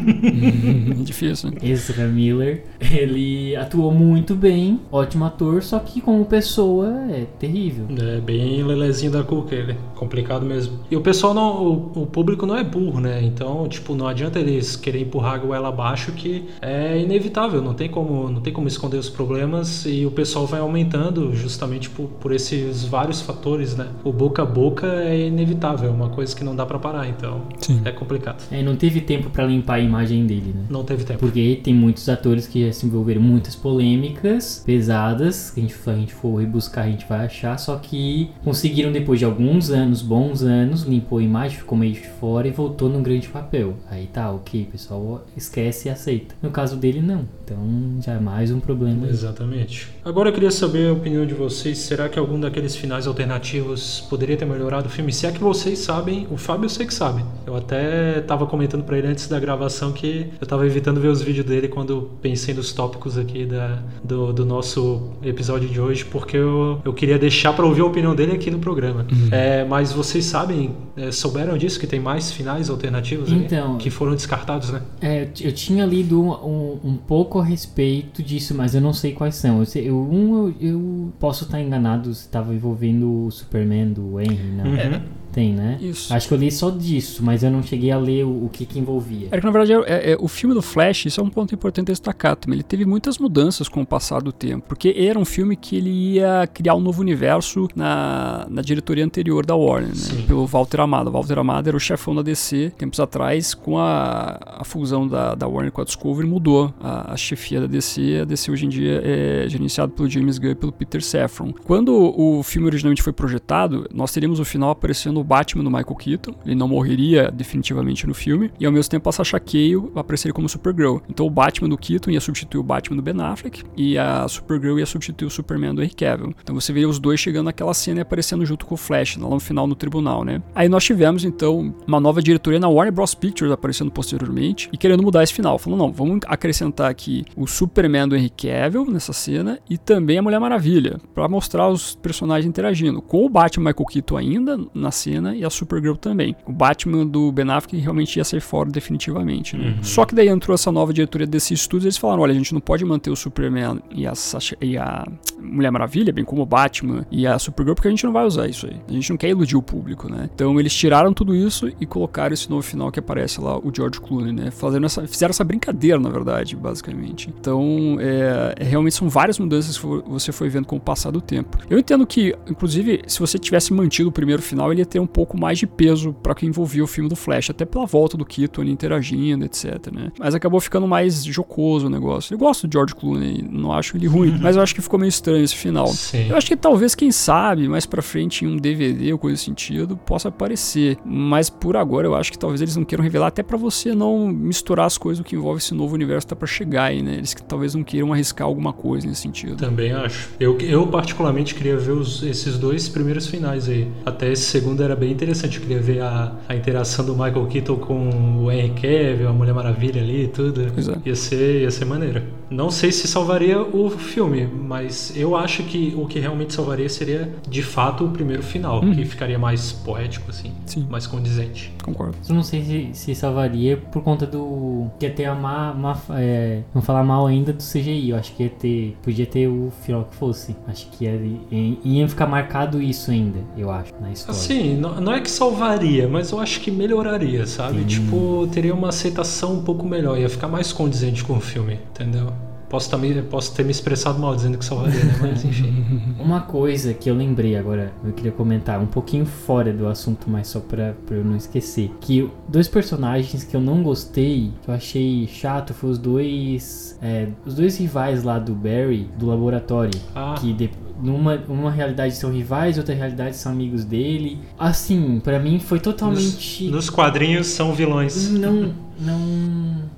*laughs* Difícil, né? Ezra Miller, ele atuou muito bem, ótimo ator, só que como pessoa é terrível. É bem lelezinho da cuca ele. Complicado mesmo. E o pessoal não. O, o público não é burro, né? Então, tipo, não adianta eles querem empurrar a goela abaixo que é inevitável. Não tem como, não tem como esconder os problemas e o pessoal vai aumentando justamente por, por esses vários fatores, né? O boca a boca é inevitável, é uma coisa que não dá pra parar, então Sim. é complicado. É, não teve tempo pra limpar a imagem dele, né? Não teve tempo. Porque tem muitos atores que já se envolveram muitas polêmicas pesadas, que a gente, se a gente for buscar a gente vai achar, só que conseguiram depois de alguns anos, bons anos, limpou a imagem, ficou meio de fora e voltou num grande papel. Aí tá, ok, pessoal, esquece e aceita. No caso dele, não. Então já é mais um problema. Exatamente. Agora eu queria saber a opinião de vocês. Será que algum daqueles finais alternativos poderia ter melhorado o filme? Se é que vocês sabem, o Fábio eu sei que sabe. Eu até tava comentando para ele antes da gravação que eu tava evitando ver os vídeos dele quando pensei nos tópicos aqui da, do, do nosso episódio de hoje, porque eu, eu queria deixar para ouvir a opinião dele aqui no programa. Uhum. É, mas vocês sabem, é, souberam disso que tem mais finais alternativos aí? Então- que foram descartados, né? É, eu, tinha lido um, um- um pouco a respeito disso, mas eu não sei quais são. Eu, sei- eu- um eu, eu posso estar enganado se estava envolvendo o Superman do Henry, não. Uhum. Tem, né? Isso. Acho que eu li só disso, mas eu não cheguei a ler o, o que que envolvia. É que na verdade é, é- o filme do Flash, isso é um ponto importante a destacar também. Ele teve muitas mudanças com o passar do tempo, porque era um filme que ele ia criar um novo universo na, na diretoria anterior da Warner, né? Pelo Walter Amado. Walter Amado era o chefão da DC tempos atrás, com a, a fusão da, da Warner com a Discovery, mudou a, a chefia da DC. A DC hoje em dia é gerenciado pelo James Gunn e pelo Peter Safran. Quando o filme originalmente foi projetado, nós teríamos o final aparecendo o Batman do Michael Keaton. Ele não morreria definitivamente no filme. E ao mesmo tempo a Sasha Cale apareceria como Supergirl. Então o Batman do Keaton ia substituir o Batman do Ben Affleck. E a Supergirl ia substituir o Superman do Henry Cavill. Então você veria os dois chegando naquela cena e aparecendo junto com o Flash, lá no final no tribunal, né? Aí nós tivemos então uma nova diretoria na Warner Bros. Pictures aparecendo posteriormente e querendo mudar esse final. Falando, não, vamos acrescentar aqui o Superman do Henry Cavill nessa cena e também a Mulher Maravilha, para mostrar os personagens interagindo. Com o Batman Michael Keaton ainda na cena e a Supergirl também. O Batman do Ben Affleck realmente ia sair fora definitivamente, né? Só que daí entrou essa nova diretoria desse estúdio e eles falaram, olha, a gente não pode manter o Superman e a, Sasha- e a Mulher Maravilha, bem como o Batman e a Supergirl, porque a gente não vai usar isso aí. A gente não quer iludir o público, né? Então eles tiraram tudo isso e colocaram esse novo final que aparece lá, o George Clooney, né? Fazendo essa, fizeram essa brincadeira, na verdade, basicamente. Então, é, é, realmente são várias mudanças que vo- você foi vendo com o passar do tempo. Eu entendo que, inclusive, se você tivesse mantido o primeiro final, ele ia ter um pouco mais de peso para que envolvia o filme do Flash, até pela volta do Keaton interagindo, etc, né? Mas acabou ficando mais jocoso o negócio. Eu gosto do George Clooney, não acho ele ruim, mas eu acho que ficou meio estranho esse final. Sim. Eu acho que talvez, quem sabe, mais pra frente em um DVD ou coisa desse sentido, possa aparecer. Mas por agora eu acho que talvez eles não queiram revelar, até pra você não misturar as coisas do que envolve esse novo universo que tá pra chegar aí, né? Eles que talvez não queiram arriscar alguma coisa nesse sentido. Também acho. Eu, eu particularmente queria ver os- esses dois primeiros finais aí. Até esse segundo era bem interessante. Eu queria ver a, a interação do Michael Keaton com o Henry Cavill, a Mulher Maravilha ali e tudo. Pois é. Ia ser, ia ser maneiro. Não sei se salvaria o filme, mas eu acho que o que realmente salvaria seria, de fato, o primeiro final. Que ficaria mais poético, assim. Sim. Mais condizente. Concordo. Eu não sei se, se salvaria por conta do. que ia ter a má. má é, não falar mal ainda do CGI. Eu acho que ia ter. Podia ter o final que fosse. Acho que ia, ia, ia ficar marcado isso ainda, eu acho, na história. Assim, não, não é que salvaria, mas eu acho que melhoraria, sabe? Tipo, teria uma aceitação um pouco melhor, ia ficar mais condizente com o filme, entendeu? Posso, me- posso ter me expressado mal dizendo que salvaria, né? Mas enfim. *laughs* Uma coisa que eu lembrei agora, eu queria comentar, um pouquinho fora do assunto, mas só pra, pra eu não esquecer. Que dois personagens que eu não gostei, que eu achei chato, foi os dois. é, os dois rivais lá do Barry, do laboratório. Ah, Que de, numa, uma realidade são rivais, outra realidade são amigos dele. Assim, pra mim foi totalmente. nos quadrinhos são vilões. Não, não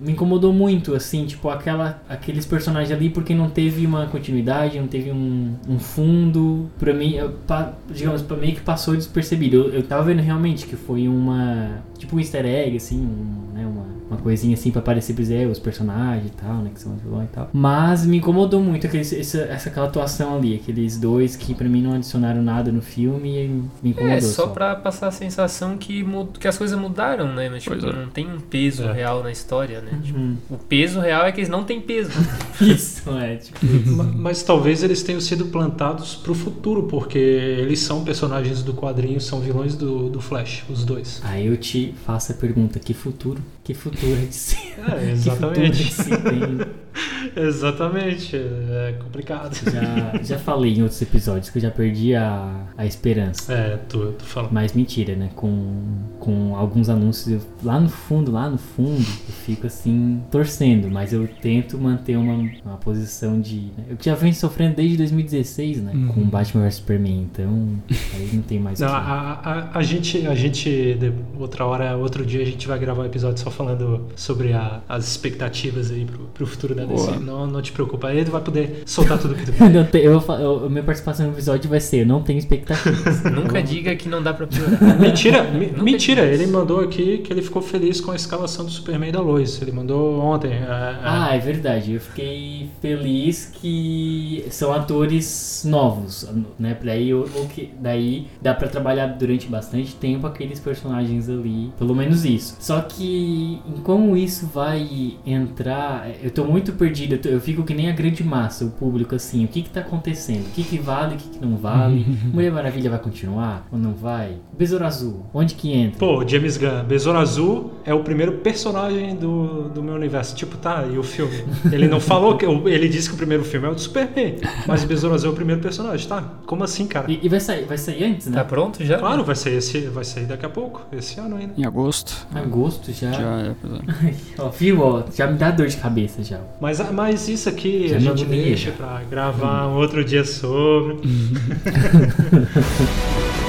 me incomodou muito, assim, tipo, aquela, aqueles personagens ali, porque não teve uma continuidade, não teve um, um fundo. Pra mim, eu, pa- digamos, pra meio que passou despercebido. Eu, eu tava vendo realmente que foi uma. Tipo um easter egg, assim, um, né, uma, coisinha assim pra parecer pra dizer, é, os personagens e tal, né, que são os vilões e tal. Mas me incomodou muito aqueles, essa, essa aquela atuação ali, aqueles dois que pra mim não adicionaram nada no filme e me incomodou. É, só pra passar a sensação que, mud- que as coisas mudaram, né? Mas tipo, é. não tem um peso É. real na história, né? Tipo, Uhum. o peso real é que eles não têm peso. *laughs* Isso, é, tipo isso. Ma- Mas talvez eles tenham sido plantados pro futuro, porque eles são personagens do quadrinho, são vilões do, do Flash, os dois. Aí eu te faço a pergunta, que futuro? Que futuro é de si? É, Que futuro de *laughs* exatamente. si tem? *laughs* *laughs* Exatamente, é complicado. Já, já falei em outros episódios que eu já perdi a, a esperança. É, tu, tu fala. Mas mentira, né? Com, com alguns anúncios, eu- lá no fundo, lá no fundo, eu fico assim, torcendo. Mas eu tento manter uma, uma posição de. né, Eu já venho sofrendo desde 2016, né? Uhum. Com Batman vs Superman. Então, aí não tem mais Não, que- a, a, a gente, a gente de- outra hora, outro dia a gente vai gravar um episódio só falando sobre a- as expectativas aí pro, pro futuro da DC. Boa. Não, não te preocupa, tu vai poder soltar tudo que tu quer. *laughs* Não tem- eu, eu- minha participação no episódio vai ser: eu não tenho expectativas. *laughs* Nunca diga que não dá pra piorar. *laughs* Mentira, Nunca mentira. Ele mandou aqui que ele ficou feliz com a escalação do Superman e da Lois. Ele mandou ontem. é, é. Ah, é verdade. Eu fiquei feliz que são atores novos, né? Daí, eu- o que, daí dá pra trabalhar durante bastante tempo aqueles personagens ali. Pelo menos isso. Só que em como isso vai entrar, eu tô muito perdido. Eu, fico que nem a grande massa, o público assim. O que que tá acontecendo? O que que vale, o que que não vale? *laughs* Mulher Maravilha vai continuar ou não vai? Besouro Azul, onde que entra? Pô, James Gunn, Besouro Azul é o primeiro personagem do, do meu universo. Tipo, tá, e o filme? Ele não falou que. Ele disse que o primeiro filme é o do Superman, mas Besouro Azul é o primeiro personagem, tá? Como assim, cara? E, e vai sair, vai sair antes, né? Tá pronto já? Claro, vai sair, esse, vai sair daqui a pouco, esse ano ainda. Em agosto. Agosto já. Já é, pois é. *laughs* Ó, viu? Ó, já me dá dor de cabeça já. Mas, mas isso aqui Já a gente deixa pra gravar um outro dia sobre. *laughs*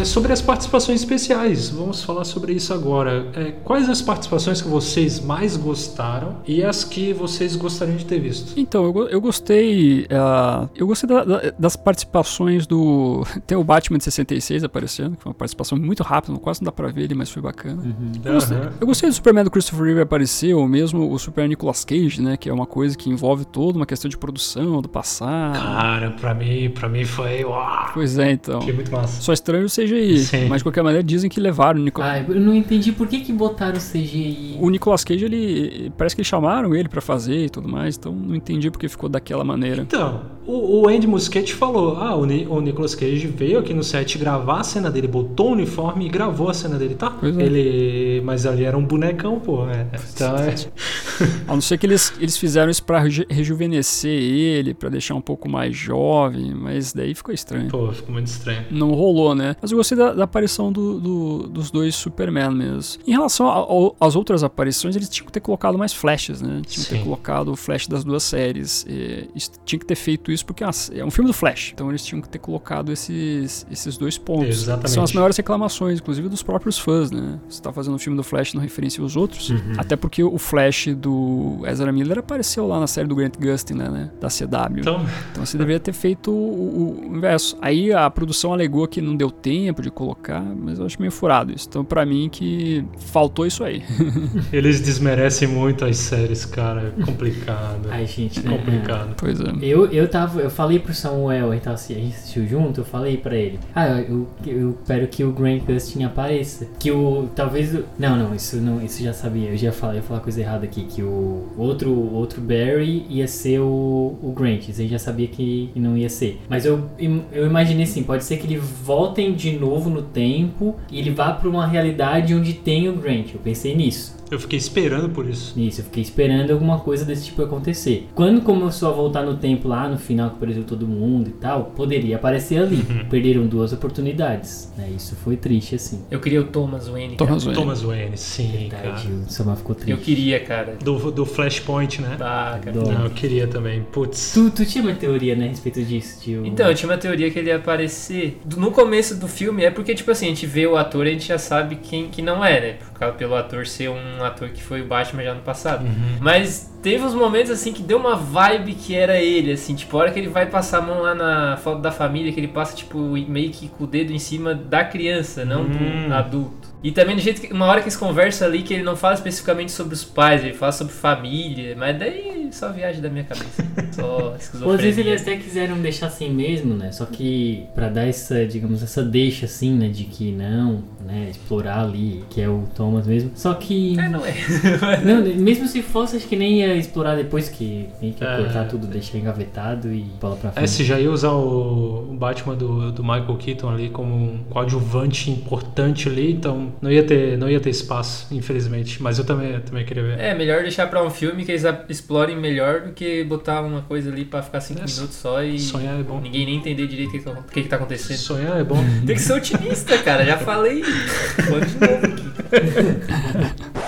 É, sobre as participações especiais, vamos falar sobre isso agora. É, quais as participações que vocês mais gostaram e as que vocês gostariam de ter visto? Então, eu, eu gostei. ah, eu gostei da- da- das participações do. *laughs* Tem o Batman de 66 aparecendo, que foi uma participação muito rápida, quase não dá pra ver ele, mas foi bacana. Eu gostei, Aham. eu gostei do Superman do Christopher Reeve aparecer, ou mesmo o Superman Nicolas Cage, né? Que é uma coisa que envolve toda uma questão de produção, do passado. Cara, pra mim, pra mim foi. Uau, Pois é, então. achei muito massa. Só estranho o CGI, Sim. mas de qualquer maneira dizem que levaram o, Nico- Ah, eu não entendi por que que botaram CGI. o Nicolas Cage, ele parece que eles chamaram ele pra fazer e tudo mais, então não entendi porque ficou daquela maneira. Então, o, o Andy Muschietti falou: ah, o, Ni- o Nicolas Cage veio aqui no set gravar a cena dele, botou o uniforme e gravou a cena dele, tá? Pois é. Ele. Mas ali era um bonecão, pô. É. Então é. *laughs* A não ser que eles, eles fizeram isso pra reju- rejuvenescer ele, pra deixar um pouco mais jovem, mas daí ficou estranho. Pô, ficou muito estranho. Não rolou, né? Mas eu gostei da, da aparição do- do- dos dois Superman mesmo. Em relação ao- às outras aparições, eles tinham que ter colocado mais flashes, né? Tinham que ter colocado o flash das duas séries. E, tinha que ter feito isso porque é é um filme do Flash. Então eles tinham que ter colocado esses, esses dois pontos. Exatamente. São as maiores reclamações, inclusive dos próprios fãs, né? Você tá fazendo um filme do Flash não referencia os outros. Uhum. Até porque o Flash do Ezra Miller apareceu lá na série do Grant Gustin, né? né? Da CW. Então, Então você deveria ter feito o, o inverso. Aí a produção alegou que não deu tempo de colocar, mas eu acho meio furado isso. Então pra mim que faltou isso aí. *laughs* eles desmerecem muito as séries, cara. É complicado. Ai, gente. complicado. pois é. Eu, eu tava, eu falei pro Samuel, a gente, tava, assi- a gente assistiu junto, eu falei pra ele, ah, eu, eu espero que o Grant Gustin apareça. Que o, talvez, o- não, não, isso não, isso já sabia, eu já falei, eu ia falar coisa errada aqui, que o outro, outro Barry ia ser o, o Grant, isso aí já sabia que, que não ia ser. Mas eu, im- eu imaginei assim, pode ser que ele voltem de novo no tempo e ele vá pra uma realidade onde tem o Grant, eu pensei nisso. Eu fiquei esperando por isso. Isso, eu fiquei esperando alguma coisa desse tipo acontecer. Quando começou a voltar no tempo lá no final que apareceu todo mundo e tal, poderia aparecer ali. Uhum. Perderam duas oportunidades. Né? Isso foi triste, assim. Eu queria o Thomas Wayne. cara. Thomas Wayne. Thomas Wayne, sim, Verdade, cara. o Samuel ficou triste. Eu queria, cara. Do, do Flashpoint, né? Ah, cara. Não, eu queria também. Putz. Tu, tu tinha uma teoria, né, a respeito disso, tio? Então, eu tinha uma teoria que ele ia aparecer no começo do filme, é porque, tipo assim, a gente vê o ator e a gente já sabe quem que não é, né? Causa pelo ator ser um ator que foi o Batman já no passado. Mas teve uns momentos, assim, que deu uma vibe que era ele, assim, tipo, a hora que ele vai passar a mão lá na foto da família, que ele passa, tipo, meio que com o dedo em cima da criança, não Hum. do adulto. E também do jeito que, uma hora que eles conversam ali, que ele não fala especificamente sobre os pais, ele fala sobre família, mas daí só viagem da minha cabeça. Só *laughs* Ou às vezes eles esquizofrenia. até quiseram deixar assim mesmo, né? Só que pra dar essa, digamos, essa deixa assim, né? De que não, né? Explorar ali, que é o Thomas mesmo. Só que. É, não é. *laughs* Não, mesmo se fosse, acho que nem ia explorar depois que tem que É. cortar tudo, deixar engavetado e bola pra É, frente. se já ia usar o Batman do, do Michael Keaton ali como um coadjuvante importante ali, então não ia ter, não ia ter espaço, infelizmente. Mas eu também, eu também queria ver. É, melhor deixar pra um filme que eles explorem melhor do que botar uma coisa ali pra ficar 5 É, minutos só e Sonhar é bom. ninguém nem entender direito o que, que, tá- que que tá acontecendo. Sonhar é bom. Tem que ser otimista, cara. Já falei. *laughs* Vou de novo aqui. *laughs*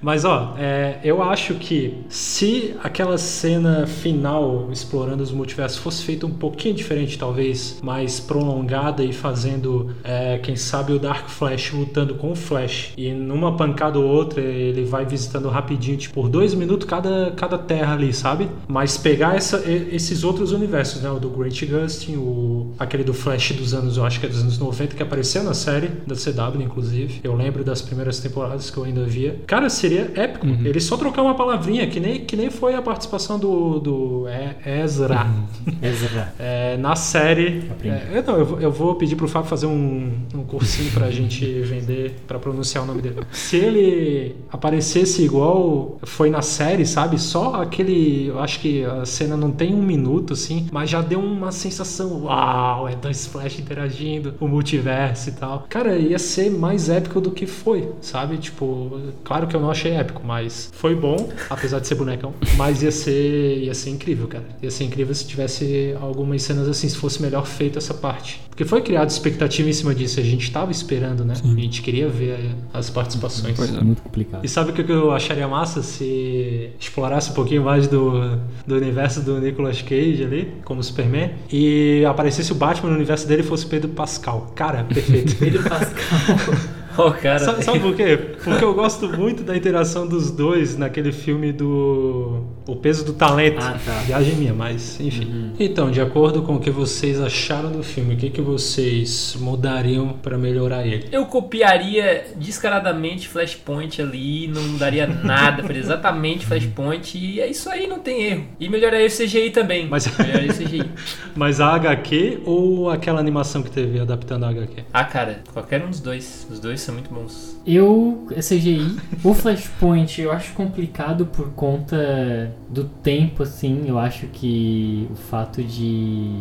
Mas ó, é, eu acho que se aquela cena final explorando os multiversos fosse feita um pouquinho diferente, talvez mais prolongada e fazendo, é, quem sabe, o Dark Flash lutando com o Flash e numa pancada ou outra ele vai visitando rapidinho, tipo, por dois minutos cada, cada terra ali, sabe? Mas pegar essa, esses outros universos, né? O do Grant Gustin, o, aquele do Flash dos anos, eu acho que é dos anos 90, que apareceu na série da CW, inclusive. Eu lembro das primeiras temporadas que eu ainda via. Cara, seria épico. Ele só trocar uma palavrinha, que nem, que nem foi a participação do, do E- Ezra. *laughs* Ezra. É, na série. É, eu, não, eu, vou- eu vou pedir pro Fábio fazer um, um cursinho pra gente vender, pra pronunciar o nome dele. Se ele aparecesse igual foi na série, sabe? Só aquele. Eu acho que a cena não tem um minuto, assim, mas já deu uma sensação. Uau, é dois Flash interagindo, o multiverso e tal. Cara, ia ser mais épico do que foi, sabe? Tipo, claro que eu não achei épico, mas foi bom, apesar de ser bonecão. Mas ia ser, ia ser incrível, cara. Ia ser incrível se tivesse algumas cenas assim, se fosse melhor feito essa parte. Porque foi criada expectativa em cima disso, a gente tava esperando, né? A gente queria ver as participações. Pois é. Muito complicado. E sabe o que eu acharia massa se explorasse um pouquinho mais do, do universo do Nicolas Cage ali, como Superman, e aparecesse o Batman no universo dele e fosse Pedro Pascal. Cara, perfeito. *laughs* Pedro Pascal. Ó, cara. Sabe, sabe por quê? Porque eu gosto muito da interação dos dois naquele filme do O Peso do Talento. Ah, tá. Viagem minha, mas enfim. Então, de acordo com o que vocês acharam do filme, o que, que vocês mudariam pra melhorar ele? Eu copiaria descaradamente Flashpoint ali, não mudaria nada, faria exatamente Flashpoint e é isso aí, não tem erro. E melhoraria o CGI também. Mas- Melhoraria o CGI. *laughs* Mas a HQ ou aquela animação que teve adaptando a HQ? Ah, cara, qualquer um dos dois. Os dois são muito bons. Eu, CGI, o Flashpoint eu acho complicado por conta do tempo, assim. Eu acho que o fato de.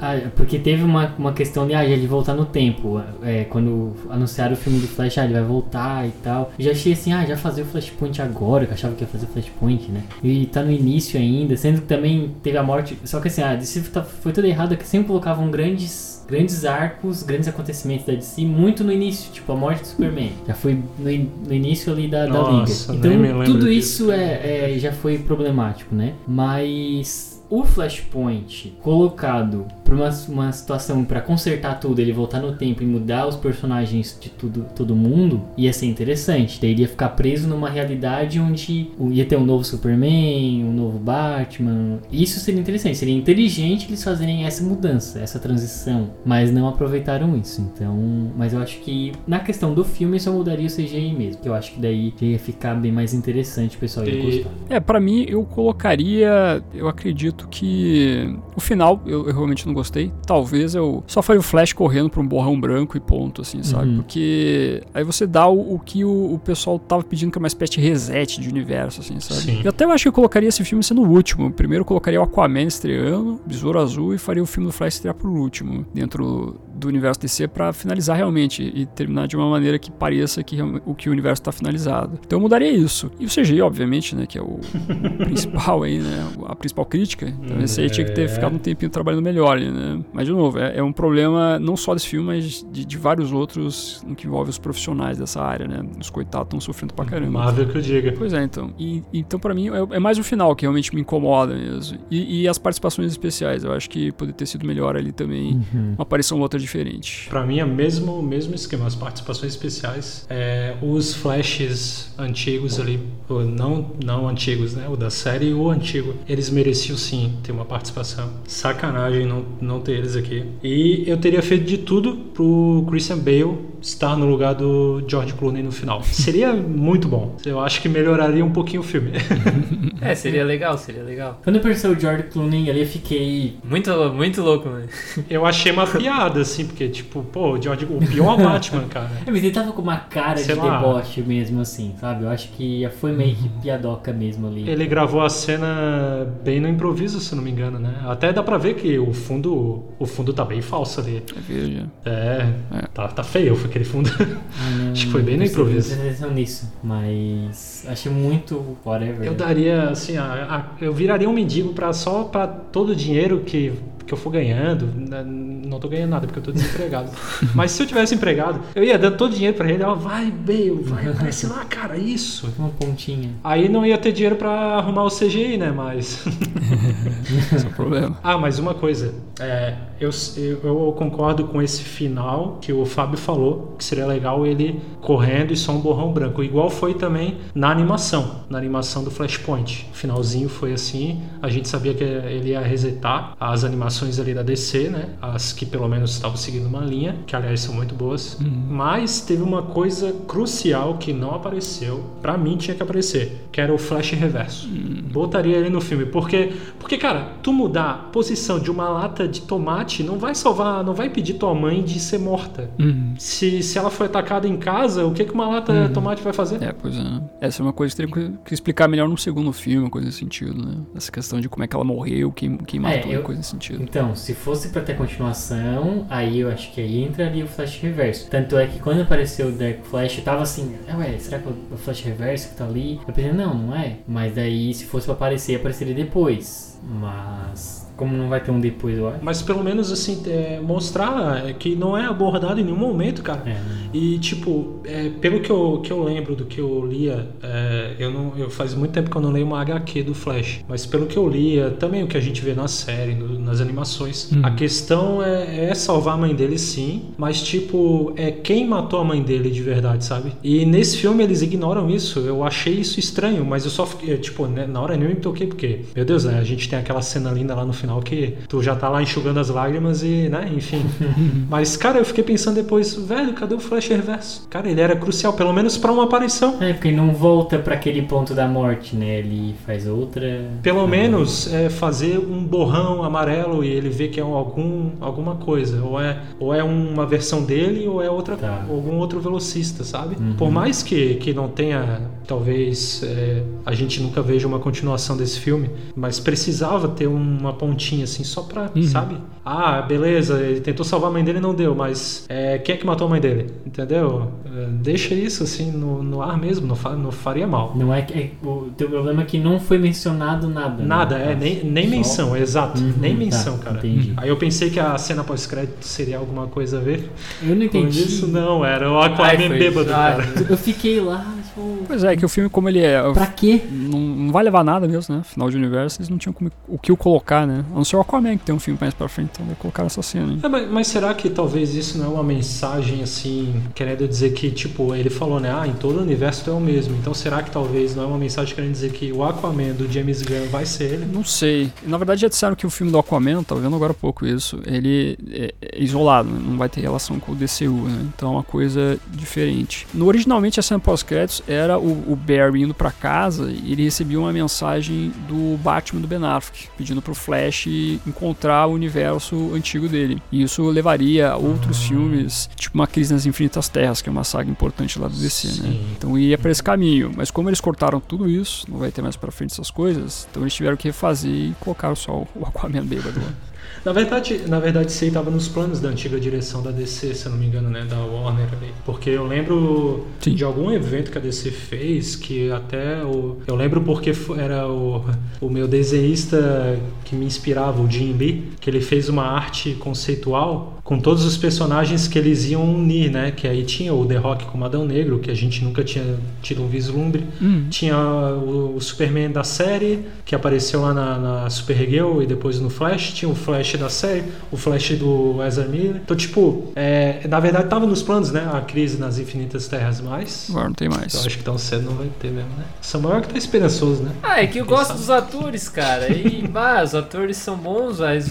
Ah, porque teve uma, uma questão de, ah, de voltar no tempo. É, quando anunciaram o filme do Flash, ah, ele vai voltar e tal. Eu já achei assim, ah, já fazer o Flashpoint agora, que eu achava que ia fazer o Flashpoint, né? E tá no início ainda, sendo que também teve a morte. Só que assim, ah, DC tá- foi tudo errado, que sempre colocavam grandes grandes arcos, grandes acontecimentos da DC muito no início, tipo a morte do Superman. Já foi no, in- no início ali da, da Nossa, Liga. Então tudo disso. isso é, é- já foi problemático, né? Mas o Flashpoint colocado pra uma, uma situação pra consertar tudo, ele voltar no tempo e mudar os personagens de tudo, todo mundo, ia ser interessante. Daí ele ia ficar preso numa realidade onde ia ter um novo Superman, um novo Batman. Isso seria interessante, seria inteligente eles fazerem essa mudança, essa transição, mas não aproveitaram isso. Então, mas eu acho que na questão do filme só mudaria o CGI mesmo, que eu acho que daí ia ficar bem mais interessante, o pessoal ia E- gostar. É, pra mim, eu colocaria. Eu acredito que. O final, eu, eu realmente não gostei. Talvez eu só faria o Flash correndo pra um borrão branco e ponto, assim, sabe? Uhum. Porque aí você dá o, o que o, o pessoal tava pedindo, que é uma espécie de reset de universo, assim, sabe? Sim. Eu até acho que eu colocaria esse filme sendo o último. Primeiro eu colocaria o Aquaman estreando, Besouro Azul, e faria o filme do Flash estrear por último, dentro do universo DC, pra finalizar realmente e terminar de uma maneira que pareça que o que o universo tá finalizado. Então eu mudaria isso. E o CGI, obviamente, né, que é o, o *laughs* principal aí, né, a principal crítica. Então esse aí tinha que ter É. ficado um tempinho trabalhando melhor, né? Mas de novo, é, é um problema não só desse filme, mas de, de vários outros no que envolve os profissionais dessa área, né? Os coitados estão sofrendo pra caramba. Marvel que eu diga. Pois é, então. E, então, pra mim, é, é mais o final que realmente me incomoda mesmo. E, e as participações especiais. Eu acho que poderia ter sido melhor ali também. Uhum. Uma aparição ou outra diferente. Pra mim é mesmo mesmo esquema, as participações especiais, é, os flashes antigos ali, ou não não antigos, né, o da série e o antigo, eles mereciam sim ter uma participação. Sacanagem não não ter eles aqui. E eu teria feito de tudo pro Christian Bale estar no lugar do George Clooney no final. *laughs* Seria muito bom. Eu acho que melhoraria um pouquinho o filme. *laughs* É, seria legal, seria legal. Quando eu percebi o George Clooney ali, eu fiquei. Muito, muito louco, né? Eu achei uma *laughs* piada, assim, porque, tipo, pô, o George, o pior *laughs* Batman, cara. É, mas ele tava com uma cara Sei de lá. deboche mesmo, assim, sabe? Eu acho que foi meio que piadoca mesmo ali. Ele gravou a cena bem no improviso, se não me engano, né? Até dá pra ver que o fundo, o fundo tá bem falso ali. É veja. É, É. Tá, tá feio aquele fundo. Ah, *laughs* não, Acho que foi bem no improviso. atenção nisso, mas achei muito whatever. Eu daria, assim, a- a- eu viraria um mendigo pra, só pra todo o dinheiro que, que eu for ganhando. Né, Não tô ganhando nada porque eu tô desempregado. *laughs* Mas se eu tivesse empregado, eu ia dando todo o dinheiro pra ele. Ó, vai, Bale, vai, aparece lá, cara, isso. Uma pontinha. Aí não ia ter dinheiro pra arrumar o CGI, né? Mas. *laughs* Esse é o problema. Ah, mas uma coisa, é, eu, eu, eu concordo com esse final que o Fábio falou, que seria legal ele correndo e só um borrão branco, igual foi também na animação, na animação do Flashpoint. O finalzinho foi assim, a gente sabia que ele ia resetar as animações ali da DC, né? As que pelo menos estavam seguindo uma linha, que aliás são muito boas. Mas teve uma coisa crucial que não apareceu, pra mim tinha que aparecer, que era o Flash reverso. Botaria ele no filme, porque porque cara, tu mudar a posição de uma lata de tomate não vai salvar, não vai impedir tua mãe de ser morta. Uhum. Se, se ela foi atacada em casa, o que que uma lata de tomate vai fazer? É, pois é. Essa é uma coisa que teria que- explicar melhor no segundo filme, uma coisa nesse sentido, né? Essa questão de como é que ela morreu, quem, quem matou, eu- coisa nesse sentido. Então, se fosse pra ter continuação, aí eu acho que aí entraria o Flash Reverso. Tanto é que quando apareceu o Dark Flash, eu tava assim, ah, ué, será que é o Flash Reverso que tá ali? Eu pensei, não, não é. Mas daí, se fosse pra aparecer, apareceria depois. Mas, como não vai ter um depois, eu acho. Mas pelo menos assim, é, mostrar que não é abordado em nenhum momento, cara. É, E tipo, é, pelo que eu, que eu lembro do que eu lia, é, eu não, eu faz muito tempo que eu não leio uma HQ do Flash, mas pelo que eu lia, também o que a gente vê na série, no- nas animações, Uhum. a questão é, é salvar a mãe dele sim, mas tipo, é quem matou a mãe dele de verdade, sabe? E nesse filme eles ignoram isso, eu achei isso estranho, mas eu só fiquei, tipo, né, na hora eu nem me toquei, porque, meu Deus, né, a gente tem aquela cena linda lá no final que tu já tá lá enxugando as lágrimas e, né, enfim. *laughs* mas, cara, eu fiquei pensando depois, velho, cadê o Flash Reverso? Cara, ele era crucial, pelo menos pra uma aparição. É, porque não volta pra aquele ponto da morte, né? Ele faz outra. Pelo Ah, menos é, fazer um borrão amarelo e ele vê que é um- algum, alguma coisa. Ou é, ou é uma versão dele ou é outra, Tá. algum outro velocista, sabe? Uhum. Por mais que, que não tenha, talvez é, a gente nunca veja uma continuação desse filme, mas precisava ter uma pontinha assim só pra, Uhum. sabe? Ah, beleza, ele tentou salvar a mãe dele e não deu, mas é, quem é que matou a mãe dele? Entendeu? É, deixa isso assim no, no ar mesmo, não, fa- não faria mal. Não é que. é- o teu problema é que não foi mencionado nada. né? Nada, é, nem, nem Só- menção, exato, Uhum, nem tá, menção, cara. entendi. Aí eu pensei que a cena pós-crédito seria alguma coisa a ver Eu não com entendi. isso, não, era o Ai, Aquaman foi- bêbado, ai, cara. Eu fiquei lá, tipo. Pois é, que o filme, como ele é. Pra quê? Não, não vai levar nada mesmo, né? Final de universo, eles não tinham como- o que o colocar, né? A não ser o Aquaman, que tem um filme mais pra frente, então vai colocar essa cena. hein? É, mas, mas será que talvez isso não é uma mensagem assim, querendo dizer que, tipo, ele falou, né? Ah, em todo o universo tu é o mesmo. Então será que talvez não é uma mensagem querendo dizer que o Aquaman do James Gunn vai ser ele? Não sei. Na verdade, já disseram que o filme do Aquaman, tava vendo agora há pouco isso, ele é, é isolado, né? não vai ter relação com o DCU, né? Então é uma coisa diferente. No, originalmente, a cena pós-créditos era o, o Barry indo pra casa e ele recebia uma mensagem do Batman do Ben Affleck, pedindo pro Flash encontrar o universo antigo dele. E isso levaria a outros filmes, tipo uma Crise nas Infinitas Terras, que é uma saga importante lá do DC, né? Sim. Então ia pra esse caminho. Mas como eles cortaram tudo isso, não vai ter mais pra frente essas coisas, então eles tiveram que refazer e colocaram só o Aquaman bêbado lá. *laughs* Na verdade, na verdade, isso aí tava nos planos da antiga direção da DC, se eu não me engano, né? Da Warner ali. Porque eu lembro Sim. de algum evento que a DC fez que até o. Eu lembro porque era o, o meu desenhista que me inspirava, o Jim Lee, que ele fez uma arte conceitual com todos os personagens que eles iam unir, né? Que aí tinha o The Rock como Adão Negro, que a gente nunca tinha tido um vislumbre. Hum. Tinha o, o Superman da série, que apareceu lá na, na Supergirl e depois no Flash. Tinha o Flash da série, o Flash do Ezra Miller. Então, tipo, é, na verdade tava nos planos, né? A crise nas Infinitas Terras Mais. Agora não tem Eu mais. acho que tão cedo não vai ter mesmo, né? Samuel que tá esperançoso, né? Ah, é que eu Quem gosto sabe? dos atores, cara. E, *laughs* bah, os atores são bons, mas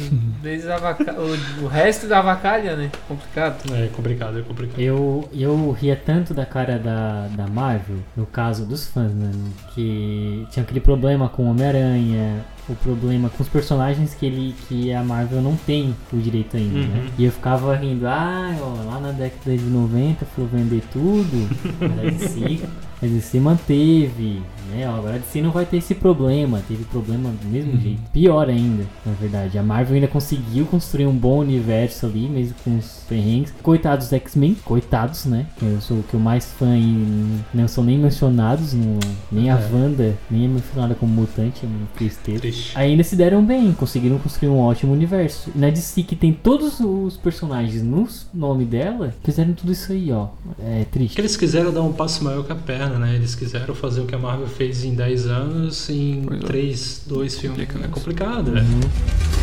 avaca... o, o resto da avacalha, né? Complicado. É complicado, é complicado. Eu, eu ria tanto da cara da, da Marvel, no caso dos fãs, né? Que tinha aquele problema com o Homem-Aranha, o problema com os personagens que ele que a Marvel não tem o direito ainda, né? Uhum. E eu ficava rindo, ah, ó, lá na década de 90 foi vender tudo, *laughs* a DC, a DC manteve, né? Agora a DC não vai ter esse problema, teve problema do mesmo jeito. Pior ainda, na verdade. A Marvel ainda conseguiu construir um bom universo ali, mesmo com os perrengues. Coitados dos X-Men, coitados, né? Eu sou o que eu mais fã e não são nem mencionados, nem a É. Wanda, nem é mencionada como mutante, é uma tristeza. Triste. Ainda se deram bem, conseguiram construir um ótimo universo. E na DC, que tem todos os personagens no nome dela, fizeram tudo isso aí, ó. É triste. Porque eles quiseram dar um passo maior que a perna, né? Eles quiseram fazer o que a Marvel fez em 10 anos em Pois é. 3, 2 filmes. Complica É complicado, né? Uhum.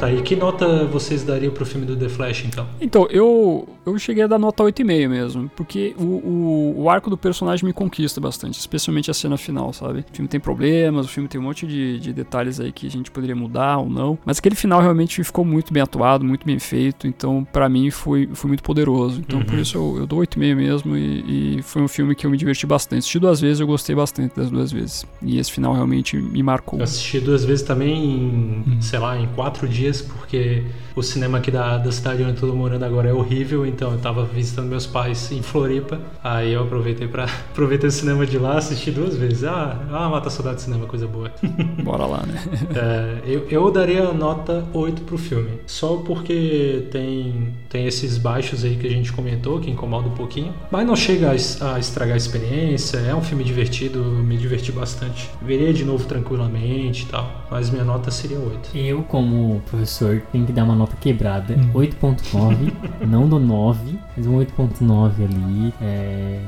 Tá, e que nota vocês dariam pro filme do The Flash, então? Então, eu, eu cheguei a dar nota 8,5 mesmo, porque o, o, o arco do personagem me conquista bastante, especialmente a cena final, sabe? O filme tem problemas, o filme tem um monte de, de detalhes aí que a gente poderia mudar ou não, mas aquele final realmente ficou muito bem atuado, muito bem feito, então pra mim foi, foi muito poderoso. Então por Uhum. isso eu, eu dou 8,5 mesmo e, e foi um filme que eu me diverti bastante. Assisti duas vezes, eu gostei bastante das duas vezes. E esse final realmente me marcou. Eu assisti duas vezes também em, sei lá, em quatro dias, porque o cinema aqui da, da cidade onde eu tô morando agora é horrível, então eu tava visitando meus pais em Floripa, aí eu aproveitei para *laughs* aproveitei o cinema de lá, assisti duas vezes. Ah, ah mata a saudade do cinema, coisa boa. *laughs* Bora lá, né? É, eu, eu daria nota 8 pro filme. Só porque tem, tem esses baixos aí que a gente comentou, que incomoda um pouquinho. Mas não chega a, a estragar a experiência. É um filme divertido, eu me diverti bastante. Veria de novo tranquilamente e tal. Mas minha nota seria 8. Eu, como professor, tenho que dar uma nota quebrada. 8.9, *laughs* não do 9, mas um 8.9 ali. É...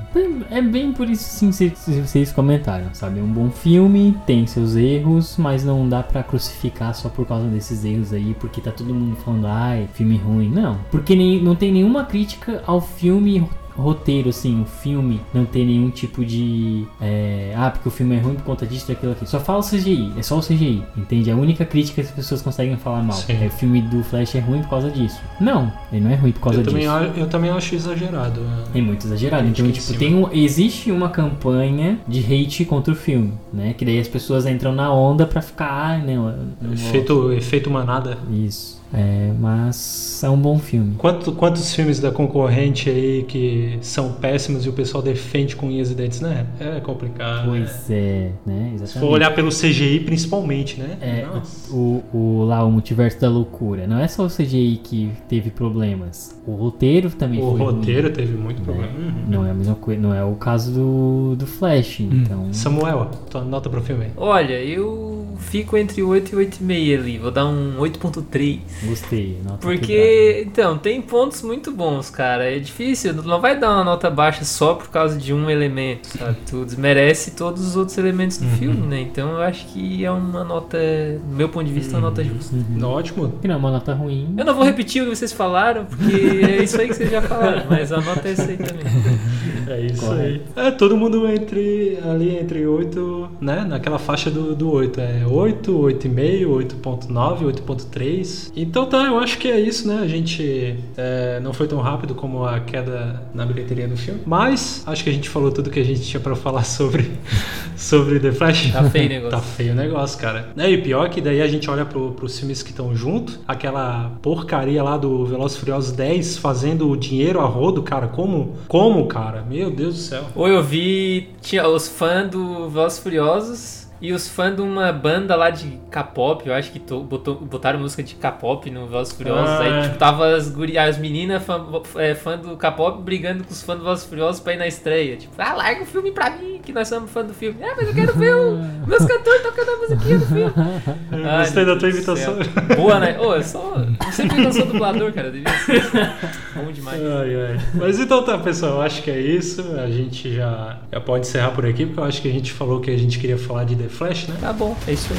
é bem por isso sim que vocês- vocês comentaram, sabe? É um bom filme, tem seus erros, mas não dá pra crucificar só por causa desses erros aí, porque tá todo mundo falando, ai, filme ruim. Não, porque nem, não tem nenhuma crítica ao filme roteiro, assim, o filme não tem nenhum tipo de. é, ah, porque o filme é ruim por conta disso, daquilo aqui. Só fala o CGI, é só o CGI, entende? É a única crítica que as pessoas conseguem falar mal. Sim. É o filme do Flash é ruim por causa disso. Não, ele não é ruim por causa Eu também, disso. a- eu também acho exagerado. É muito exagerado. Então, tipo, em tem um, existe uma campanha de hate contra o filme, né? Que daí as pessoas entram na onda pra ficar, ah, não, não gosto." Efeito, efeito manada. Isso. É, mas é um bom filme. Quanto, quantos filmes da concorrente aí que são péssimos e o pessoal defende com unhas e dentes, né? É complicado. né? Pois é, né? Exatamente. Se for olhar pelo CGI principalmente, né? É, Nossa. o, o, lá, o multiverso da loucura. Não é só o CGI que teve problemas. O roteiro também O foi ruim, roteiro teve muito né? problema. Uhum. Não é a mesma coisa, não é o caso do, do Flash, então. Samuel, tua nota pro filme. Olha, eu fico entre 8 e 8,5 ali. Vou dar um 8.3. Gostei. nota. Porque, então, tem pontos muito bons, cara. É difícil, não vai dar uma nota baixa só por causa de um elemento, sabe? Tu desmerece todos os outros elementos do Uhum. filme, né? Então eu acho que é uma nota, do meu ponto de vista, uma nota justa. Uhum. Ótimo. Que não é uma nota ruim. Eu não vou repetir o que vocês falaram, porque é isso aí que vocês já falaram, mas a nota é essa aí também. É isso Correto. aí. É, todo mundo entre ali entre 8, né? Naquela faixa do, do 8. É 8, 8,5, 8.9, 8.3. Então tá, eu acho que é isso, né? A gente é, não foi tão rápido como a queda na bilheteria do filme. Mas acho que a gente falou tudo que a gente tinha pra falar sobre, *laughs* sobre The Flash. Tá feio o negócio. Tá feio o negócio, cara. É, e pior que daí a gente olha pro, pros filmes que estão junto, aquela porcaria lá do Velozes Furiosos 10 fazendo o dinheiro a rodo, cara. Como? Como, cara? Meu Deus do céu. Ou eu vi tinha os fãs do Velozes Furiosos E os fãs de uma banda lá de K-pop, eu acho que to, botou, botaram música de K-pop no Velozes Furiosos. Ah, aí, tipo, tava as, guri, as meninas fã, é, fã do K-pop brigando com os fãs do Velozes Furiosos pra ir na estreia. Tipo, ah, larga o filme pra mim, que nós somos fã do filme. Ah, mas eu quero ver o, *laughs* meus cantores tocando a musiquinha do filme. *laughs* Eu Ai, gostei da tua imitação. Boa, né? Ô, eu só. Eu sempre não sou dublador, cara. Devia ser. *laughs* Bom demais. Ai, ai. Mas então tá, pessoal, eu acho que é isso. A gente já, já pode encerrar por aqui, porque eu acho que a gente falou que a gente queria falar de The Flash, né? Tá bom, é isso aí.